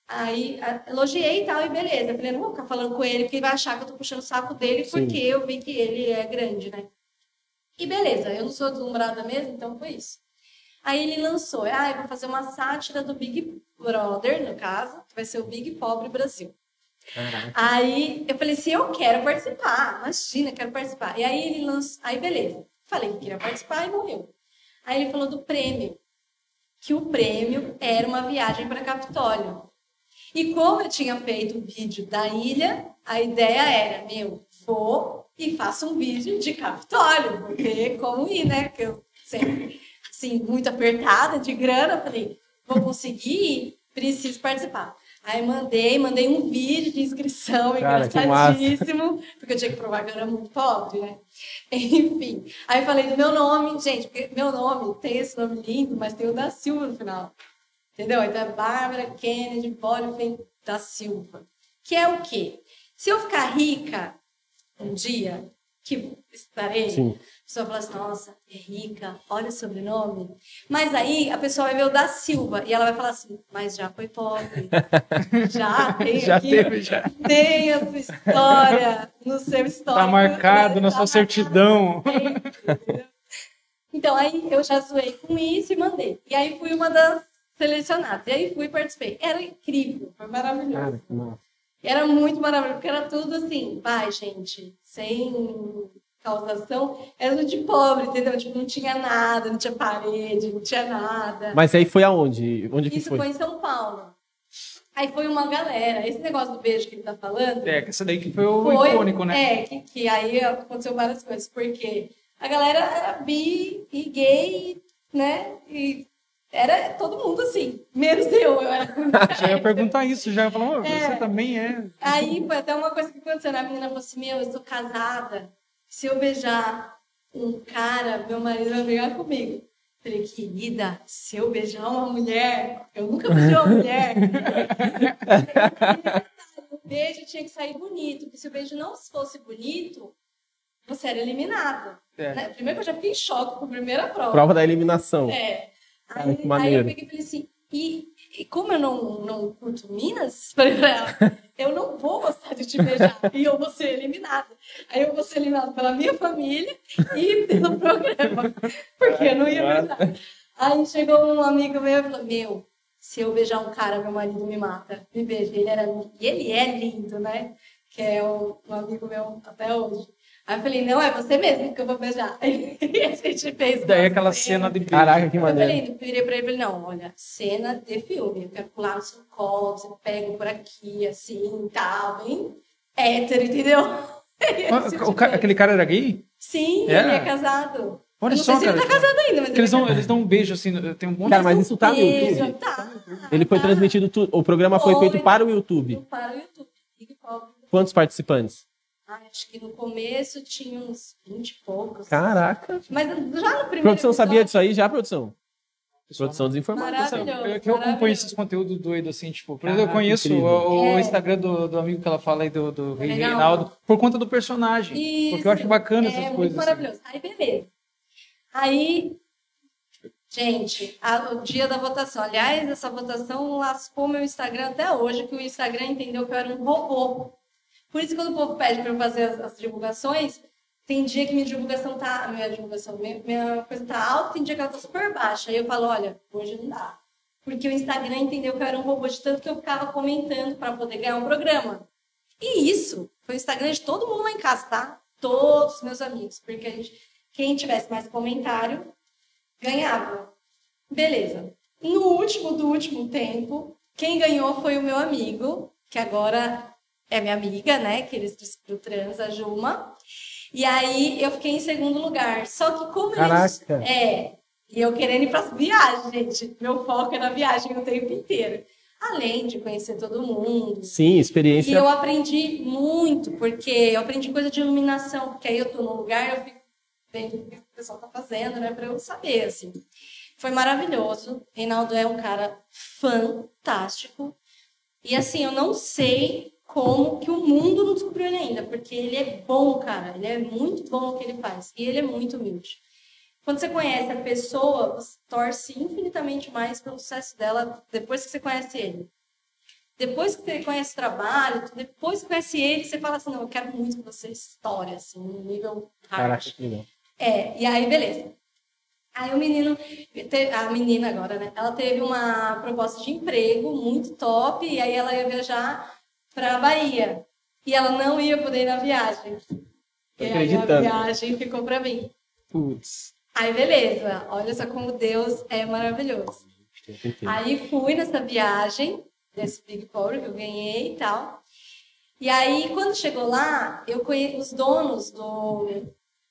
Aí elogiei e tal, e beleza. Eu falei, não vou ficar falando com ele, porque ele vai achar que eu tô puxando o saco dele, Sim. porque eu vi que ele é grande, né? E beleza, eu não sou deslumbrada mesmo, então foi isso. Aí ele lançou, ah, eu vou fazer uma sátira do Big Brother, no caso, que vai ser o Big Pobre Brasil. Caraca. Aí eu falei assim, eu quero participar, imagina, quero participar. E aí ele lançou, aí beleza, falei que queria participar e morreu. Aí ele falou do prêmio, que o prêmio era uma viagem para Capitólio. E como eu tinha feito o vídeo da ilha, a ideia era, meu, vou e faço um vídeo de Capitólio, porque como ir, né? Porque eu sempre, assim, muito apertada de grana, falei, vou conseguir, preciso participar. Aí mandei, mandei um vídeo de inscrição, Cara, engraçadíssimo, porque eu tinha que provar que eu era muito pobre, né? Enfim. Aí falei do meu nome, gente, porque meu nome tem esse nome lindo, mas tem o da Silva no final. Entendeu? Então é Bárbara Kennedy Bolifen da Silva. Que é o quê? Se eu ficar rica um dia, que estarei, Sim. a pessoa fala assim, nossa, é rica, olha o sobrenome. Mas aí a pessoa vai ver o da Silva e ela vai falar assim, mas já foi pobre. Já tem Já aqui, teve, já. tem a sua história no seu histórico. Tá marcado né? na Tá sua certidão. Então, aí eu já zoei com isso e mandei. E aí fui uma das selecionadas. E aí fui e participei. Era incrível, foi maravilhoso. Cara, que massa. Era muito maravilhoso, porque era tudo assim, vai, gente, sem causação, era de pobre, entendeu? Tipo, não tinha nada, não tinha parede, não tinha nada. Mas aí foi aonde? Onde que Isso foi? foi em São Paulo. Aí foi uma galera. Esse negócio do beijo que ele tá falando. É, que essa daí que foi o foi, icônico, né? É, que, que aí aconteceu várias coisas, porque a galera era bi e gay, né? E era todo mundo assim, menos eu. eu era Já ia perguntar isso, já ia falar, "Ô, É. você também é. Aí foi até uma coisa que aconteceu. né? A menina falou assim: Meu, eu sou casada. Se eu beijar um cara, meu marido vai brigar comigo. Falei, querida, se eu beijar uma mulher, eu nunca beijei uma mulher. o beijo tinha que sair bonito, porque se o beijo não fosse bonito, você era eliminado. É. né? Primeiro que eu já fiquei em choque com a primeira prova. Prova da eliminação. É. Cara, Aí, aí eu peguei e falei assim, e, e como eu não, não curto Minas, falei pra ela, eu não vou gostar de te beijar e eu vou ser eliminada. Aí eu vou ser eliminada pela minha família e pelo programa, porque eu não ia beijar. Aí chegou um amigo meu e falou, meu, se eu beijar um cara, meu marido me mata. Me beija. Ele era, e ele é lindo, né? Que é um, um amigo meu até hoje. Aí eu falei, não, é você mesmo que eu vou beijar. E a gente fez. Daí aquela cena de beijo. Caraca, que eu maneiro. falei, eu virei pra ele e falei, não, olha, cena de filme. Eu quero pular no seu colo, você pega por aqui, assim, tal, bem hétero, entendeu? Ah, o ca- Aquele cara era gay? Sim, É? ele é casado. Olha só, sei se cara. ele tá casado ainda, mas eles ele dão, eles dão um beijo assim, tem um monte Cara, mas isso tá no Beijo, YouTube? Tá, Ele foi tá. transmitido, tu- o programa foi Foi. feito para o YouTube. Para o YouTube. Quantos participantes? Acho que no começo tinha uns 20 e poucos. Caraca. Mas já no primeiro Produção sabia episódio- disso aí já, produção? Produção desinformada. Eu, que eu acompanho esses conteúdos doidos, assim, tipo, por exemplo, eu conheço incrível. o, o É. Instagram do, do amigo que ela fala aí, do, do Rei Reinaldo. Por conta do personagem. Isso. Porque eu acho bacana essas é coisas. muito assim. maravilhoso. Aí, beleza. Aí, gente, a- o dia da votação. Aliás, essa votação lascou meu Instagram até hoje, que o Instagram entendeu que eu era um robô. Por isso, quando o povo pede para eu fazer as, as divulgações, tem dia que minha divulgação tá. Minha divulgação, minha, minha coisa tá alta, tem dia que ela tá super baixa. Aí eu falo, olha, hoje não dá. Porque o Instagram entendeu que eu era um robô de tanto que eu ficava comentando para poder ganhar um programa. E isso foi o Instagram de todo mundo lá em casa, tá? Todos os meus amigos. Porque a gente, quem tivesse mais comentário ganhava. Beleza. No último do último tempo, quem ganhou foi o meu amigo, que agora é minha amiga, né? Que eles do trans, a Juma. E aí eu fiquei em segundo lugar. Só que como Caraca. eles. É. E eu querendo ir para viagens, gente. Meu foco era viagem o tempo inteiro. Além de conhecer todo mundo, Sim, e experiência. eu aprendi muito, porque eu aprendi coisa de iluminação, porque aí eu tô num lugar, eu fico vendo o que o pessoal tá fazendo, né, para eu saber, assim. Foi maravilhoso. Reinaldo é um cara fantástico. E assim, eu não sei como que o mundo não descobriu ele ainda, porque ele é bom, cara. Ele é muito bom no que ele faz. E ele é muito humilde. Quando você conhece a pessoa, você torce infinitamente mais pelo sucesso dela depois que você conhece ele. Depois que você conhece o trabalho, depois que conhece ele, você fala assim, não, eu quero muito que você história, assim, no nível hard. Caraca. É, e aí, beleza. Aí o menino, a menina agora, né? Ela teve uma proposta de emprego muito top e aí ela ia viajar para Bahia. E ela não ia poder ir na viagem. E aí a viagem ficou para mim. Putz. Aí beleza, olha só como Deus é maravilhoso. Aí fui nessa viagem desse Big Power que eu ganhei e tal. E aí quando chegou lá, eu conheci os donos do,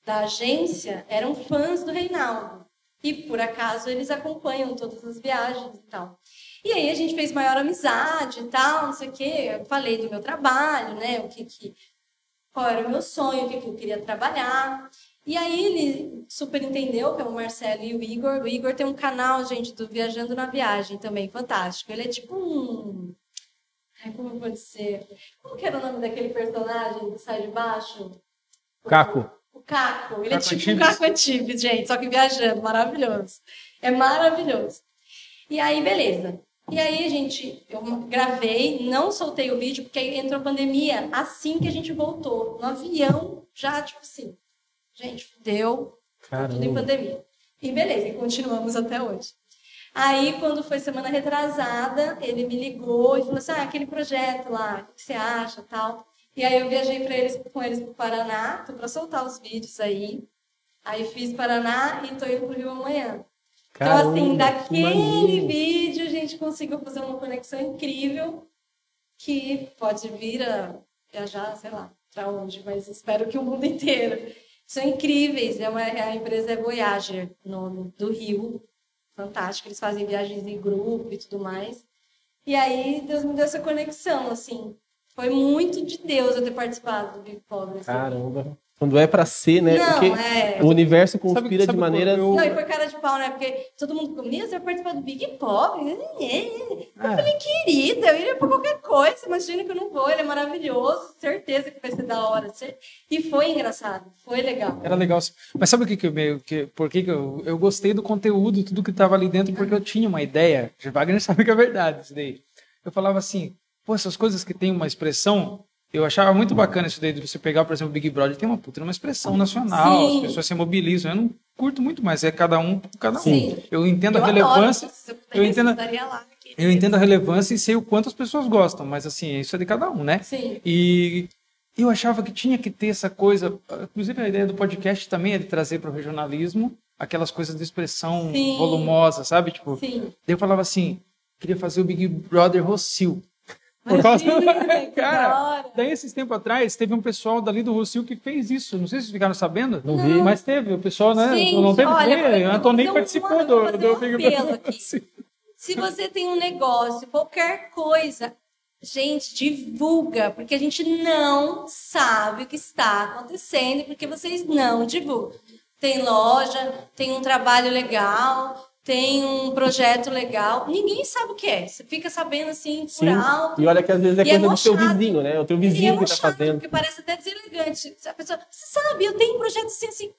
da agência eram fãs do Reinaldo. E por acaso eles acompanham todas as viagens e tal. E aí a gente fez maior amizade e tal, não sei o quê. Eu falei do meu trabalho, né? O que, que qual era o meu sonho, o que, que eu queria trabalhar. E aí ele super entendeu, que é o Marcelo e o Igor. O Igor tem um canal, gente, do Viajando na Viagem também, fantástico. Ele é tipo um. Ai, como pode ser? Como que era o nome daquele personagem que sai de baixo? Caco. O Caco. Ele Caco é tipo Antibes. um Caco Antibes, gente, só que viajando, maravilhoso. É maravilhoso. E aí, beleza. E aí, gente, eu gravei, não soltei o vídeo, porque aí entrou a pandemia assim que a gente voltou. No avião, já, tipo assim, Gente, deu tudo em pandemia. E beleza, e continuamos até hoje. Aí, quando foi semana retrasada, ele me ligou e falou assim: ah, aquele projeto lá, o que você acha tal. E aí eu viajei para eles, com eles para o Paraná, tô para soltar os vídeos aí. Aí fiz Paraná e tô indo pro Rio amanhã. Caramba, então, assim, daquele vídeo a gente conseguiu fazer uma conexão incrível que pode vir a viajar, sei lá, para onde, mas espero que o mundo inteiro são incríveis. É uma, a empresa é Voyager, nome do Rio. Fantástico. Eles fazem viagens em grupo e tudo mais. E aí Deus me deu essa conexão, assim. Foi muito de Deus eu ter participado do Big Pobre. Assim. Caramba. Quando é para ser, né? Não, Porque é... o universo conspira sabe, sabe de maneira. Eu... Não, e foi cara de pau, né? Porque todo mundo comia, você vai participar do Big Pop. Eu falei, querida, eu iria por qualquer coisa. Imagina que eu não vou, ele é maravilhoso, certeza que vai ser da hora. E foi engraçado, foi legal. Era legal. Mas sabe o que, que eu meio. Que, por que, que eu, eu gostei do conteúdo, tudo que estava ali dentro, porque eu tinha uma ideia. O Wagner sabe que é verdade isso daí. Eu falava assim, pô, essas coisas que têm uma expressão eu achava muito bacana isso daí de você pegar, por exemplo, o Big Brother, tem uma puta uma expressão nacional, Sim. as pessoas se mobilizam. Eu não curto muito, mas é cada um, cada um. Sim. Eu entendo eu a relevância. eu entendo, eu entendo a relevância e sei o quanto as pessoas gostam, mas assim, isso é de cada um, né? Sim. E eu achava que tinha que ter essa coisa, inclusive a ideia do podcast também é de trazer para o regionalismo aquelas coisas de expressão Sim. volumosa, sabe? Tipo, Sim. Daí eu falava assim, queria fazer o Big Brother Rocio. Por causa Cara, daí esses tempos atrás, teve um pessoal dali do Rocio que fez isso. Não sei se vocês ficaram sabendo. Não, vi. Mas teve, o pessoal, né? Sim, não teve olha, A Antoninho participou uma, do, do Big Brother. Se você tem um negócio, qualquer coisa, gente, divulga, porque a gente não sabe o que está acontecendo, porque vocês não divulgam. Tem loja, tem um trabalho legal, tem um projeto legal, ninguém sabe o que é. Você fica sabendo assim por Sim. alto. E olha que às vezes é coisa é do seu vizinho, né? O teu vizinho é que está fazendo. Porque parece até deselegante. A pessoa, você sabe, eu tenho um projeto assim, assim.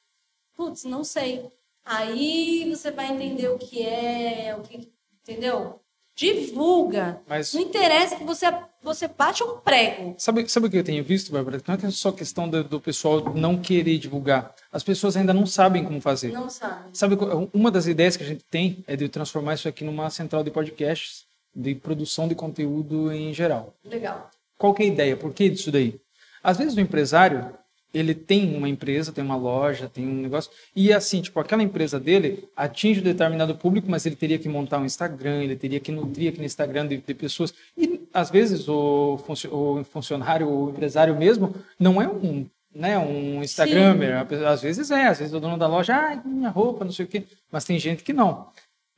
Putz, não sei. Aí você vai entender o que é, o que, entendeu? Divulga. Mas... Não interessa que você você bate um prego. Sabe, sabe o que eu tenho visto, Bárbara? Não é só questão do, do, pessoal não querer divulgar. As pessoas ainda não sabem como fazer. Não sabem. Sabe, uma das ideias que a gente tem é de transformar isso aqui numa central de podcasts, de produção de conteúdo em geral. Legal. Qual que é a ideia? Por que disso daí? Às vezes o empresário, ele tem uma empresa, tem uma loja, tem um negócio, e assim, tipo, aquela empresa dele atinge um determinado público, mas ele teria que montar um Instagram, ele teria que nutrir aquele Instagram de, de pessoas. E às vezes o, o funcionário, o empresário mesmo, não é um, né, um Instagramer, Sim. às vezes é, às vezes o dono da loja, ah, minha roupa, não sei o quê, mas tem gente que não.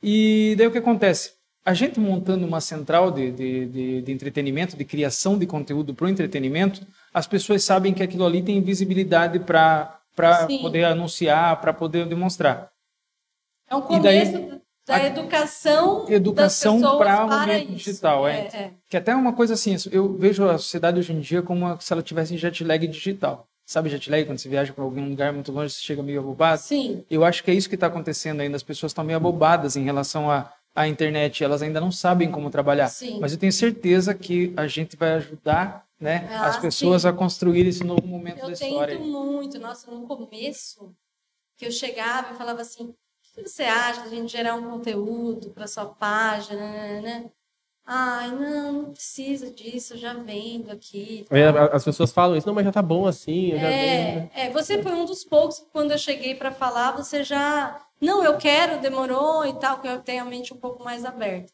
E daí o que acontece? A gente montando uma central de, de, de, de entretenimento, de criação de conteúdo para o entretenimento, as pessoas sabem que aquilo ali tem visibilidade para poder anunciar, para poder demonstrar. É um começo daí, da educação educação para o ambiente digital é. É, é. que até é uma coisa assim eu vejo a sociedade hoje em dia como se ela tivesse jet lag digital sabe jet lag quando você viaja para algum lugar muito longe você chega meio abobado sim eu acho que é isso que está acontecendo ainda as pessoas estão meio abobadas em relação a a internet, elas ainda não sabem como trabalhar. Sim. Mas eu tenho certeza que a gente vai ajudar né, ah, as pessoas sim. a construir esse novo momento eu da história. Eu tento muito. Nossa, no começo, que eu chegava e falava assim, O que você acha da gente gerar um conteúdo para sua página, né, né? Ai, não, não precisa disso, eu já vendo aqui. A- As pessoas falam isso, não, mas já tá bom assim, eu já vendo. É, é, você foi um dos poucos que quando eu cheguei para falar, você já. Não, eu quero, demorou e tal, que eu tenho a mente um pouco mais aberta.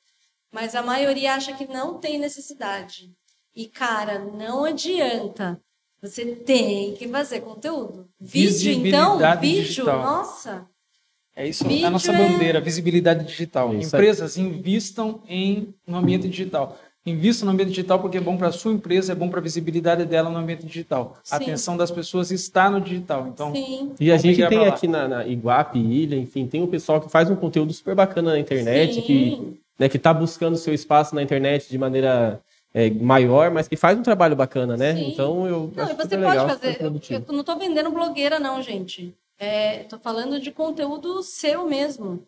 Mas a maioria acha que não tem necessidade. E, cara, não adianta. Você tem que fazer conteúdo. Vídeo, então, Visibilidade vídeo, digital. nossa. É isso, Vídeo a nossa é- bandeira, visibilidade digital. É isso aí. Empresas invistam em no ambiente digital. Invistam no ambiente digital porque é bom para a sua empresa, é bom para a visibilidade dela no ambiente digital. A Sim. atenção das pessoas está no digital. Então, Sim. E a gente tem aqui na, na Iguape, Ilha, enfim, tem um pessoal que faz um conteúdo super bacana na internet, Sim. que, né, que tá buscando seu espaço na internet de maneira é, maior, mas que faz um trabalho bacana, né? Sim. Então eu Não, acho você pode legal, fazer. Eu, eu não tô vendendo blogueira, não, gente. É, tô falando de conteúdo seu mesmo.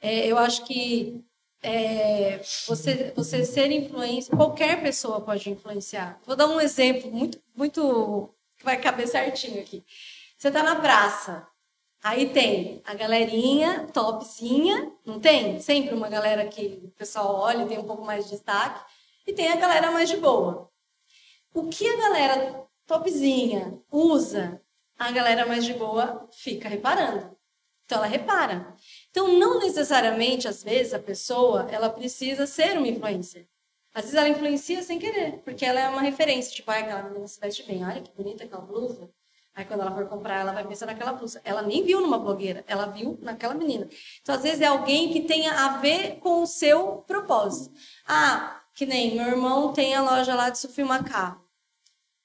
É, eu acho que é, você, você ser influência, qualquer pessoa pode influenciar. Vou dar um exemplo muito, muito que vai caber certinho aqui. Você tá na praça, aí tem a galerinha topzinha, não tem? Sempre uma galera que o pessoal olha e tem um pouco mais de destaque, e tem a galera mais de boa. O que a galera topzinha usa, a galera mais de boa fica reparando. Então ela repara. Então não necessariamente às vezes a pessoa ela precisa ser uma influencer. Às vezes ela influencia sem querer, porque ela é uma referência, tipo, ai, aquela menina se veste bem, olha que bonita aquela blusa. Aí quando ela for comprar, ela vai pensar naquela blusa. Ela nem viu numa blogueira, ela viu naquela menina. Então às vezes é alguém que tenha a ver com o seu propósito. Ah, que nem meu irmão tem a loja lá de sufilmar carro.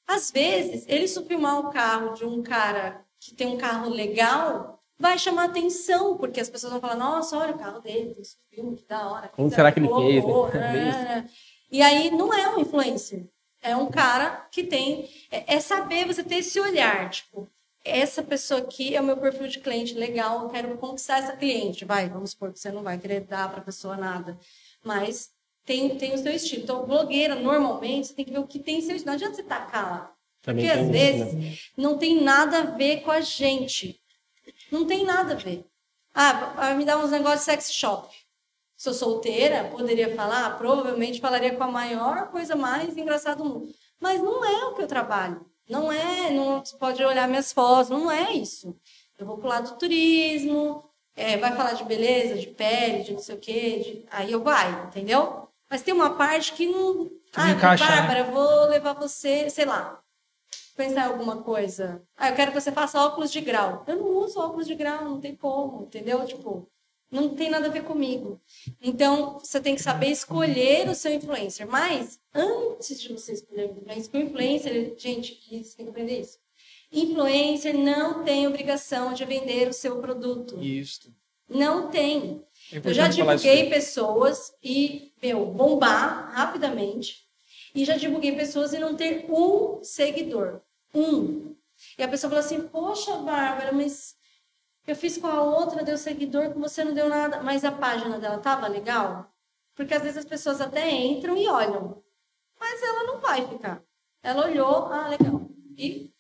Às vezes, ele sufilmar o carro de um cara que tem um carro legal vai chamar atenção, porque as pessoas vão falar, nossa, olha o carro dele, tem sufilme, que da hora. Como será que ele fez, né? colocou, É né? E aí não é um influencer. É um cara que tem. É, é saber você ter esse olhar, tipo, essa pessoa aqui é o meu perfil de cliente legal, eu quero conquistar essa cliente. Vai, vamos supor que você não vai querer dar para a pessoa nada. Mas tem, tem o seu estilo. Então, blogueira, normalmente, você tem que ver o que tem seu estilo. Não adianta você tacar lá. Também Porque às isso, vezes né? não tem nada a ver com a gente. Não tem nada a ver. Ah, vai me dar uns negócios sex shop. Sou solteira, poderia falar, provavelmente falaria com a maior coisa mais engraçada do mundo. Mas não é o que eu trabalho. Não é, não você pode olhar minhas fotos, não é isso. Eu vou pro lado do turismo, é, vai falar de beleza, de pele, de não sei o quê, de- aí eu vai, entendeu? Mas tem uma parte que não. ah, encaixa, né? Bárbara, eu vou levar você, sei lá, pensar em alguma coisa. Ah, eu quero que você faça óculos de grau. Eu não uso óculos de grau, não tem como, entendeu? Tipo, não tem nada a ver comigo. Então, você tem que saber escolher o seu influencer. Mas, antes de você escolher o influencer, porque o influencer, gente, você tem que aprender isso. Influencer não tem obrigação de vender o seu produto. isso. Não tem. É Eu já divulguei pessoas e, meu, bombar rapidamente. E já divulguei pessoas e não ter um seguidor. Um. E a pessoa falou assim: Poxa, Bárbara, mas eu fiz com a outra, deu seguidor, com você não deu nada. Mas a página dela tava legal? Porque às vezes as pessoas até entram e olham. Mas ela não vai ficar. Ela olhou, ah, legal. E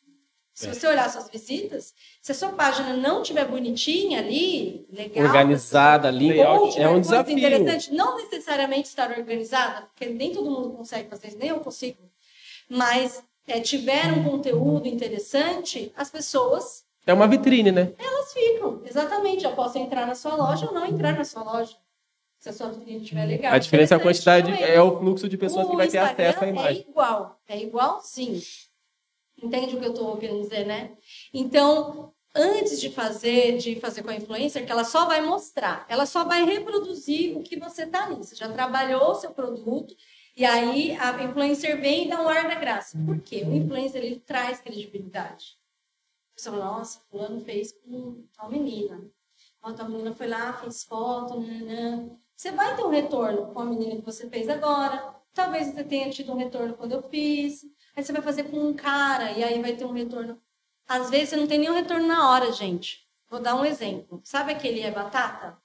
se É. você olhar suas visitas, se a sua página não tiver bonitinha ali, legal, Organizada, ou é um desafio. interessante, não necessariamente estar organizada, porque nem todo mundo consegue fazer nem eu consigo. Mas é, tiver um conteúdo interessante, as pessoas É uma vitrine, né? elas ficam. Exatamente. Eu posso entrar na sua loja ou não entrar na sua loja. Se a sua vitrine estiver legal. A diferença é a quantidade, é o fluxo de pessoas que o vai ter Instagram acesso à imagem. É igual, é igualzinho. Entende o que eu estou querendo dizer, né? Então, antes de fazer, de fazer com a influencer, que ela só vai mostrar, ela só vai reproduzir o que você está ali. Você já trabalhou o seu produto e aí a influencer vem e dá um ar da graça. Por quê? O influencer ele traz credibilidade. A pessoa fala, nossa, fulano fez com tal menina. Ó, tal menina foi lá, fez foto, nananã. Você vai ter um retorno com a menina que você fez agora. Talvez você tenha tido um retorno quando eu fiz. Aí você vai fazer com um cara e aí vai ter um retorno. Às vezes você não tem nenhum retorno na hora, gente. Vou dar um exemplo. Sabe aquele é batata?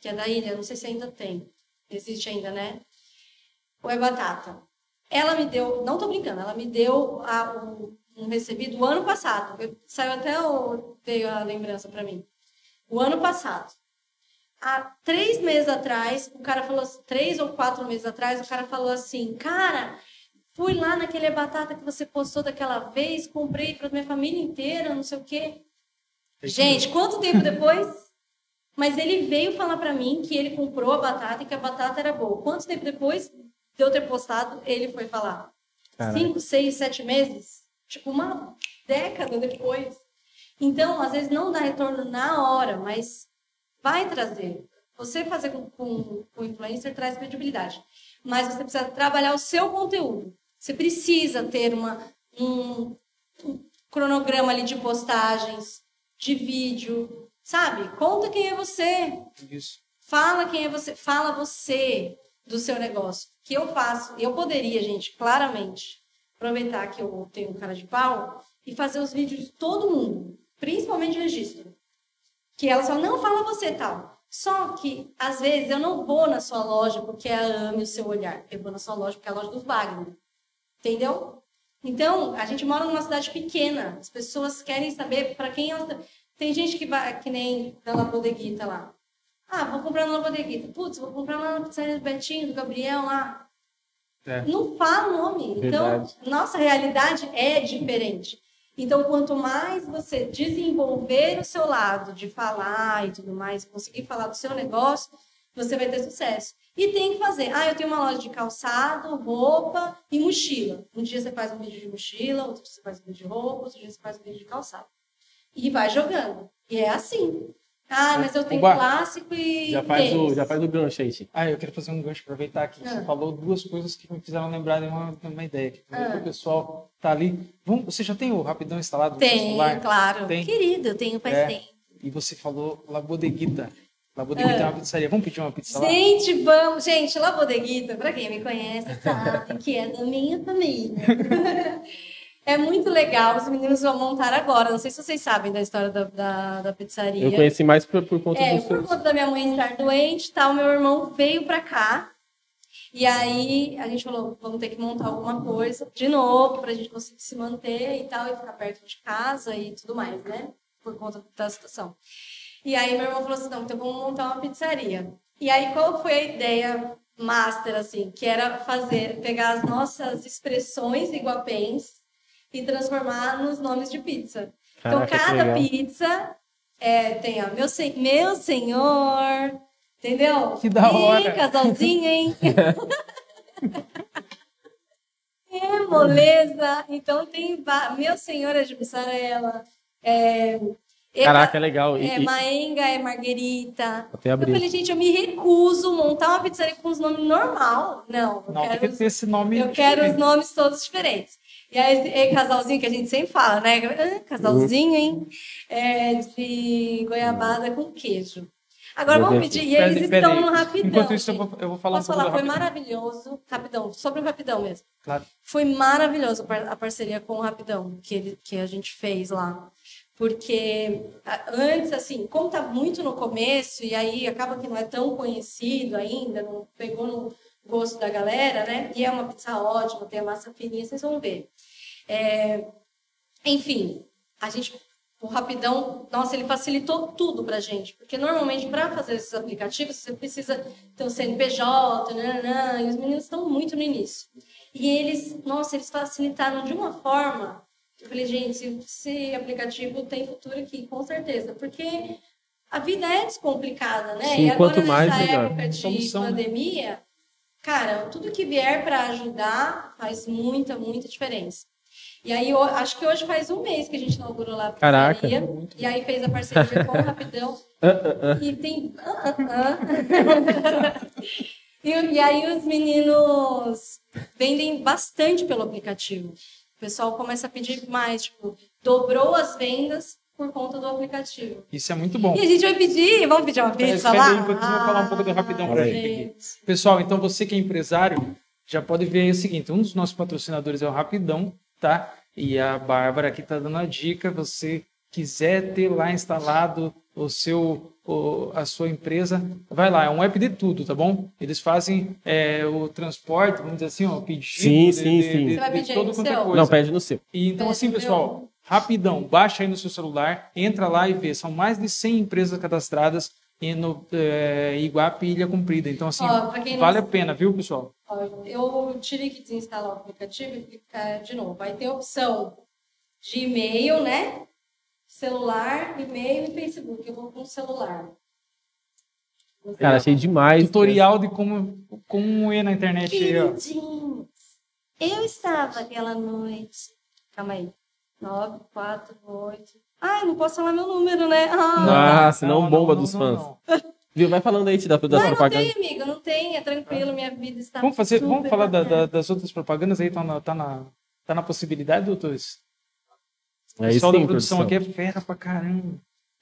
Que é da ilha? Não sei se ainda tem. Existe ainda, né? O é batata. Ela me deu, não tô brincando, ela me deu a- um, um recebido o ano passado. Eu- saiu até o, veio a lembrança para mim. O ano passado. há três meses atrás, o cara falou, três ou quatro meses atrás, o cara falou assim, cara, fui lá naquele batata que você postou daquela vez, comprei para minha família inteira, não sei o quê. Gente, quanto tempo depois? Mas ele veio falar para mim que ele comprou a batata e que a batata era boa. Quanto tempo depois de eu ter postado, ele foi falar? Caraca. Cinco, seis, sete meses? Tipo, uma década depois. Então, às vezes não dá retorno na hora, mas vai trazer. Você fazer com, com, com o influencer traz credibilidade. Mas você precisa trabalhar o seu conteúdo. Você precisa ter uma, um, um cronograma ali de postagens, de vídeo, sabe? Conta quem é você. Isso. Fala quem é você, fala você do seu negócio. Que eu faço, eu poderia, gente, claramente, aproveitar que eu tenho um cara de pau e fazer os vídeos de todo mundo, principalmente registro. Que ela só não fala você tal. Só que, às vezes, eu não vou na sua loja porque a ame o seu olhar. Eu vou na sua loja porque é a loja dos Wagner. Entendeu? Então, a gente mora numa cidade pequena. As pessoas querem saber para quem elas. Tem gente que vai, que nem da La Bodeguita lá. Ah, vou comprar na La Bodeguita. Putz, vou comprar lá na pizzaria do Betinho, do Gabriel lá. É. Não fala o nome. Verdade. Então, nossa realidade é diferente. Então, quanto mais você desenvolver o seu lado de falar e tudo mais, conseguir falar do seu negócio, você vai ter sucesso. E tem que fazer. Ah, eu tenho uma loja de calçado, roupa e mochila. Um dia você faz um vídeo de mochila, outro dia você faz um vídeo de roupa, outro dia você faz um vídeo de calçado. E vai jogando. E é assim. Ah, mas eu tenho Oba. clássico e. Já faz, o, já faz o gancho aí, Chico. Ah, eu quero fazer um gancho, aproveitar aqui. Você Ah. falou duas coisas que me fizeram lembrar de uma, de uma ideia. Que Ah. o pessoal tá ali. Vamos, você já tem o Rapidão instalado no Tem, celular? claro. Tem. Querido, eu tenho faz É. tempo. E você falou La Bodeguita. La Bodeguita é uma pizzaria. Vamos pedir uma pizza lá? Gente, vamos. Gente, La Bodeguita, pra quem me conhece, sabe que é da minha família. é muito legal. Os meninos vão montar agora. Não sei se vocês sabem da história da, da, da pizzaria. Eu conheci mais por, por conta É, dos por seus. conta da minha mãe estar doente e tal, meu irmão veio pra cá. E aí a gente falou, vamos ter que montar alguma coisa de novo pra gente conseguir se manter e tal, e ficar perto de casa e tudo mais, né? Por conta da situação. E aí meu irmão falou assim, não, então vamos montar uma pizzaria. E aí qual foi a ideia master, assim? Que era fazer, pegar as nossas expressões iguapens e transformar nos nomes de pizza. Caraca, então cada pizza é, tem, ó, meu, sen- meu senhor, entendeu? Que da hora. Ih, casalzinho, hein? é, moleza. Então tem meu senhor é de mussarela. É Caraca, é legal. E, é e- maenga, é marguerita. até Eu abrir. falei, gente, eu me recuso a montar uma pizzaria com os nomes normal. Não, eu Não, tem quero que ter esse nome. eu quero os diferente. nomes todos diferentes. E aí, esse e casalzinho que a gente sempre fala, né? Ah, casalzinho, hein? É de goiabada com queijo. Agora Meu vamos Deus. pedir. E Pera- eles pera estão no rapidão. Enquanto isso, eu vou, eu vou falar Posso um pouco falar? Foi Rapidão. maravilhoso. Rapidão, sobre o rapidão mesmo. Claro. Foi maravilhoso a parceria com o Rapidão que, ele, que a gente fez lá. Porque antes, assim, como tá muito no começo, e aí acaba que não é tão conhecido ainda, não pegou no gosto da galera, né? E é uma pizza ótima, tem a massa fininha, vocês vão ver. É, enfim, a gente, o Rapidão, nossa, ele facilitou tudo pra gente, porque normalmente para fazer esses aplicativos você precisa ter um CNPJ, nananã, e os meninos estão muito no início. E eles, nossa, eles facilitaram de uma forma. Eu falei, gente, esse, aplicativo tem futuro aqui, com certeza, porque a vida é descomplicada, né? Sim, e agora quanto mais, nessa melhor. época de Solução, né? pandemia, cara, tudo que vier para ajudar faz muita, muita diferença. E aí, eu acho que hoje faz um mês que a gente inaugurou lá a Caraca. E aí fez a parceria com o Rapidão. E tem... ah, ah, ah. e, e aí os meninos vendem bastante pelo aplicativo. O pessoal começa a pedir mais, tipo, dobrou as vendas por conta do aplicativo. Isso é muito bom. E a gente vai pedir, vamos pedir uma pizza lá? aí, vou falar um pouco do Rapidão pra Ah, gente aqui. Pessoal, então você que é empresário, já pode ver aí o seguinte: um dos nossos patrocinadores é o Rapidão, tá? E a Bárbara aqui tá dando a dica. Você quiser ter lá instalado o seu, o- a sua empresa, vai lá. É um app de tudo, tá bom? Eles fazem é, o transporte, vamos dizer assim, ó, o pedido Sim, de, sim, de- sim. de- Você vai de pedir aí todo quanto é coisa. Não, pede no seu. E então, É, assim, meu. pessoal, rapidão, baixa aí no seu celular, entra lá e vê. São mais de 100 empresas cadastradas e no é, Iguape e Ilha Comprida. Então, assim, Ó, quem não vale a pena, viu, pessoal? Ó, Eu tive que desinstalar o aplicativo e clicar de novo. Vai ter a opção de e-mail, né? Celular, e-mail e Facebook. Eu vou com o celular. Cara, achei demais. Tutorial de como, como ir na internet. Queridinhos, eu estava aquela noite. Calma aí. 9, 4, 8. Ai, não posso falar meu número, né? Ah, Ah, senão bomba dos fãs. não. Viu? Vai falando aí, te dá das Mas não propagandas. tem, amiga, não tem. É tranquilo, minha vida está Vamos, fazer, vamos falar da- da- das outras propagandas aí, tá na, tá na, tá na possibilidade, doutores? O É pessoal sim, da produção produção. aqui é fera pra caramba.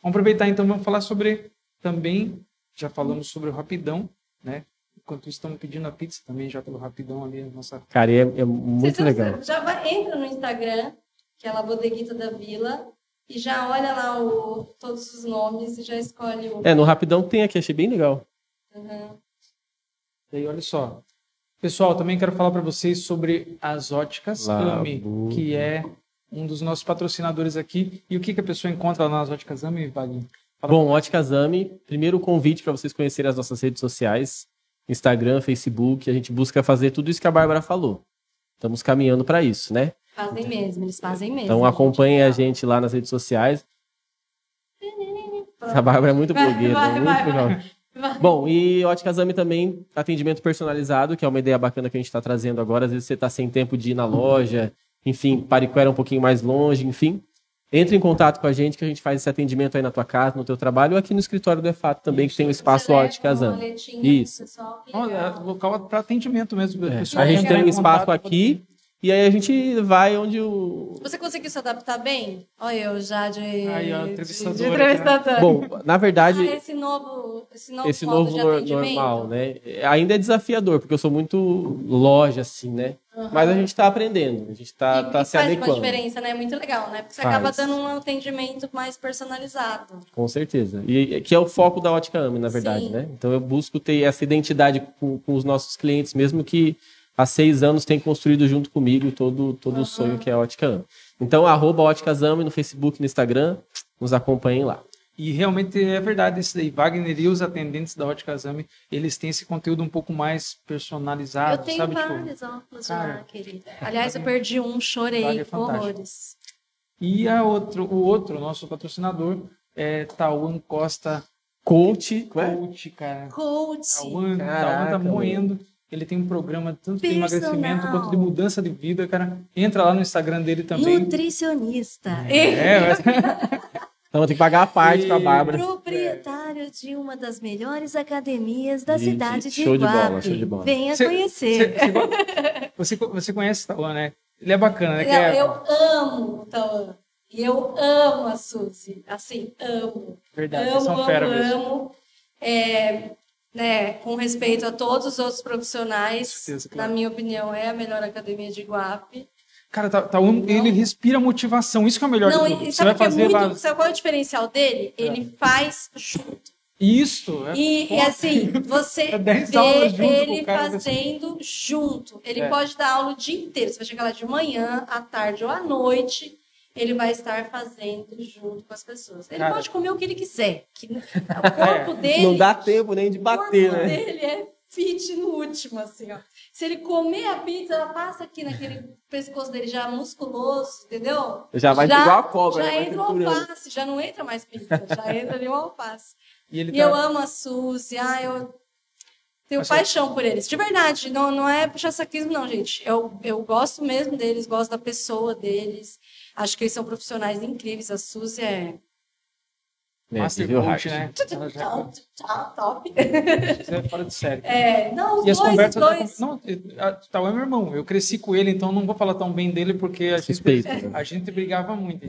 Vamos aproveitar então, vamos falar sobre também, já falamos sobre o Rapidão, né? Enquanto isso, estamos pedindo a pizza também já pelo Rapidão ali, a nossa Cara, e é, é muito Vocês legal. Já vai, entra no Instagram, que é a Bodeguita da Vila, e já olha lá o, todos os nomes e já escolhe o. É, no Rapidão tem aqui, achei bem legal. Uhum. E aí, olha só. Pessoal, também quero falar para vocês sobre as óticas AMI, que é um dos nossos patrocinadores aqui. E o que, que a pessoa encontra lá nas óticas AMI? Fala Bom, Ótica Zami, primeiro convite para vocês conhecerem as nossas redes sociais, Instagram, Facebook, a gente busca fazer tudo isso que a Bárbara falou. Estamos caminhando para isso, né? Fazem mesmo, eles fazem mesmo. Então acompanhem a gente lá nas redes sociais. A Bárbara é muito blogueira, vai, muito vai, legal. Vai. Bom, e Ótica Zami também, atendimento personalizado, que é uma ideia bacana que a gente está trazendo agora. Às vezes você está sem tempo de ir na loja, enfim, Pariquera é um pouquinho mais longe, enfim. Entre em contato com a gente que a gente faz esse atendimento aí na tua casa, no teu trabalho, ou aqui no escritório do EFAT também, que tem o espaço Você leva Ótica maletinha Isso. Olha, local para atendimento mesmo. É, a gente tem um espaço aqui e aí a gente vai onde o. Você conseguiu se adaptar bem? Olha eu já de, Aí, ó, de, entrevistadora, de entrevistadora. Bom, na verdade, Ah, esse novo, esse novo, esse modo novo de nor- atendimento. normal, né? Ainda é desafiador, porque eu sou muito loja, assim, né? Aham. Mas a gente está aprendendo, a gente está E- tá e se faz adequando. uma diferença, né? Muito legal, né? Porque você Faz. acaba dando um atendimento mais personalizado. Com certeza. E que é o foco da Ótica AME, na verdade, Sim. né? Então eu busco ter essa identidade com, com os nossos clientes, mesmo que há seis anos tem construído junto comigo todo, todo o sonho que é a Ótica AME. Então, arroba Óticas AME no Facebook e no Instagram, nos acompanhem lá. E realmente é verdade isso daí. Wagner e os atendentes da Ótica Exame, eles têm esse conteúdo um pouco mais personalizado, eu tenho sabe? Tipo, vários óculos cara, lá, querida. Aliás, eu perdi um, chorei é horrores. E a outro, o outro, nosso patrocinador, é Tauan Costa Coach? Coach, cara. Coach. Tauan, Caraca, Tauan tá mano. moendo. Ele tem um programa tanto de Personal. emagrecimento quanto de mudança de vida, cara. Entra lá no Instagram dele também. Nutricionista. É, mas- Então tem que pagar a parte com a Bárbara. Proprietário de uma das melhores academias da Gente, cidade de show de bola, Iguape. show de bola. Venha Cê- conhecer. Você, você, você conhece o Tauan, né? Ele é bacana, né? É- eu amo o Tauan. E eu amo a Suzy. Assim, amo. Verdade, amo, são amo, fera mesmo. amo. É, né, com respeito a todos os outros profissionais, certeza, claro. na minha opinião, é a melhor academia de Iguape. Cara, tá, tá um- ele respira motivação. Isso que é o melhor Não, de tudo. Você sabe vai é fazer muito. lá. É. Sabe qual é o diferencial dele? Ele faz junto. Isso. É, E, e assim, você É vê ele cara, fazendo junto. Ele É. pode dar aula o dia inteiro. Você vai chegar lá de manhã, à tarde ou à noite. Ele vai estar fazendo junto com as pessoas. Ele Cara. pode comer o que ele quiser. que o corpo dele. Não dá tempo nem de o bater, corpo né? dele é fit no último, assim, ó. Se ele comer a pizza, ela passa aqui naquele pescoço dele já musculoso, entendeu? Já vai igual a cobra, Já né? Entra o alface, já não entra mais pizza, já entra ali o alface. E E tá- eu amo a Suzy, ah, eu tenho você- paixão por eles. De verdade, não, não é puxar saquismo, não, gente. Eu, eu gosto mesmo deles, gosto da pessoa deles. Acho que eles são profissionais incríveis. A Suzy é É, Master Coach, né? Ela já- top, top, top. Você é fora de série. É, não, os E as dois, conversas. dois. Não, a- Tauan é meu irmão. Eu cresci com ele, então não vou falar tão bem dele, porque a gente, Suspeito. né? a gente brigava muito.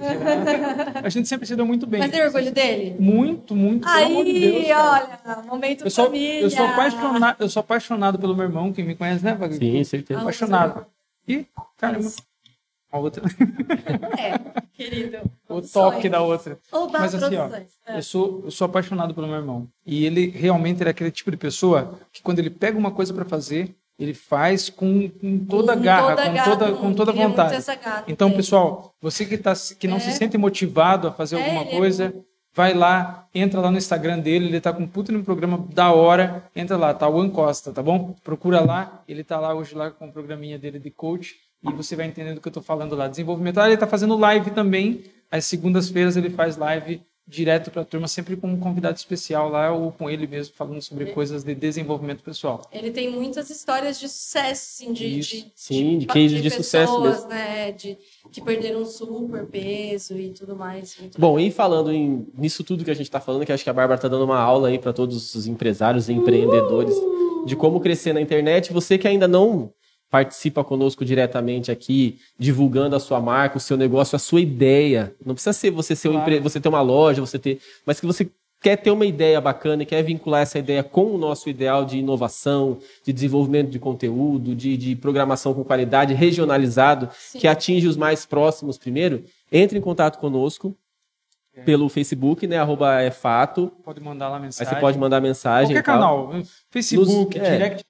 A gente sempre se deu muito bem. Mas tem orgulho dele? Muito, muito. pelo amor de Aí, Deus, cara. olha, momento Eu sou, família. eu, sou apaixonado, eu sou apaixonado pelo meu irmão, quem me conhece, né, Wagner? Sim, certeza. Apaixonado. E, cara, a outra, É, querido. o toque da outra. Oba, Mas assim, ó. É. Eu sou, eu sou apaixonado pelo meu irmão. E ele realmente é aquele tipo de pessoa que quando ele pega uma coisa para fazer, ele faz com, com toda a Com garra, toda com garra toda, com toda vontade. Então, pessoal, você que, tá, que não É. se sente motivado a fazer É, alguma é coisa, vai lá, entra lá no Instagram dele, ele tá com um puta no programa da hora, entra lá, tá o One Costa, tá bom? Procura lá, ele tá lá hoje lá com o programinha dele de coach e você vai entendendo o que eu tô falando lá. Desenvolvimento, ah, ele tá fazendo live também, às segundas-feiras ele faz live direto para a turma, sempre com um convidado especial lá ou com ele mesmo, falando sobre coisas de desenvolvimento pessoal. Ele tem muitas histórias de sucesso, assim, de, Isso. de, Sim, de cases de sucesso pessoas, né, de que perderam super peso e tudo mais. Muito Bom, e falando em, nisso tudo que a gente está falando, que acho que a Bárbara está dando uma aula aí para todos os empresários e empreendedores de como crescer na internet, você que ainda não participa conosco diretamente aqui, divulgando a sua marca, o seu negócio, a sua ideia. Não precisa ser você ser um Claro. empre... você ter uma loja, você ter, mas que você quer ter uma ideia bacana e quer vincular essa ideia com o nosso ideal de inovação, de desenvolvimento de conteúdo, de, de programação com qualidade, regionalizado, Sim. que atinge os mais próximos primeiro, entre em contato conosco pelo Facebook, né? Arroba é fato. Pode mandar lá Aí mensagem. você pode mandar mensagem. Qualquer canal, Facebook, Nos- é. direct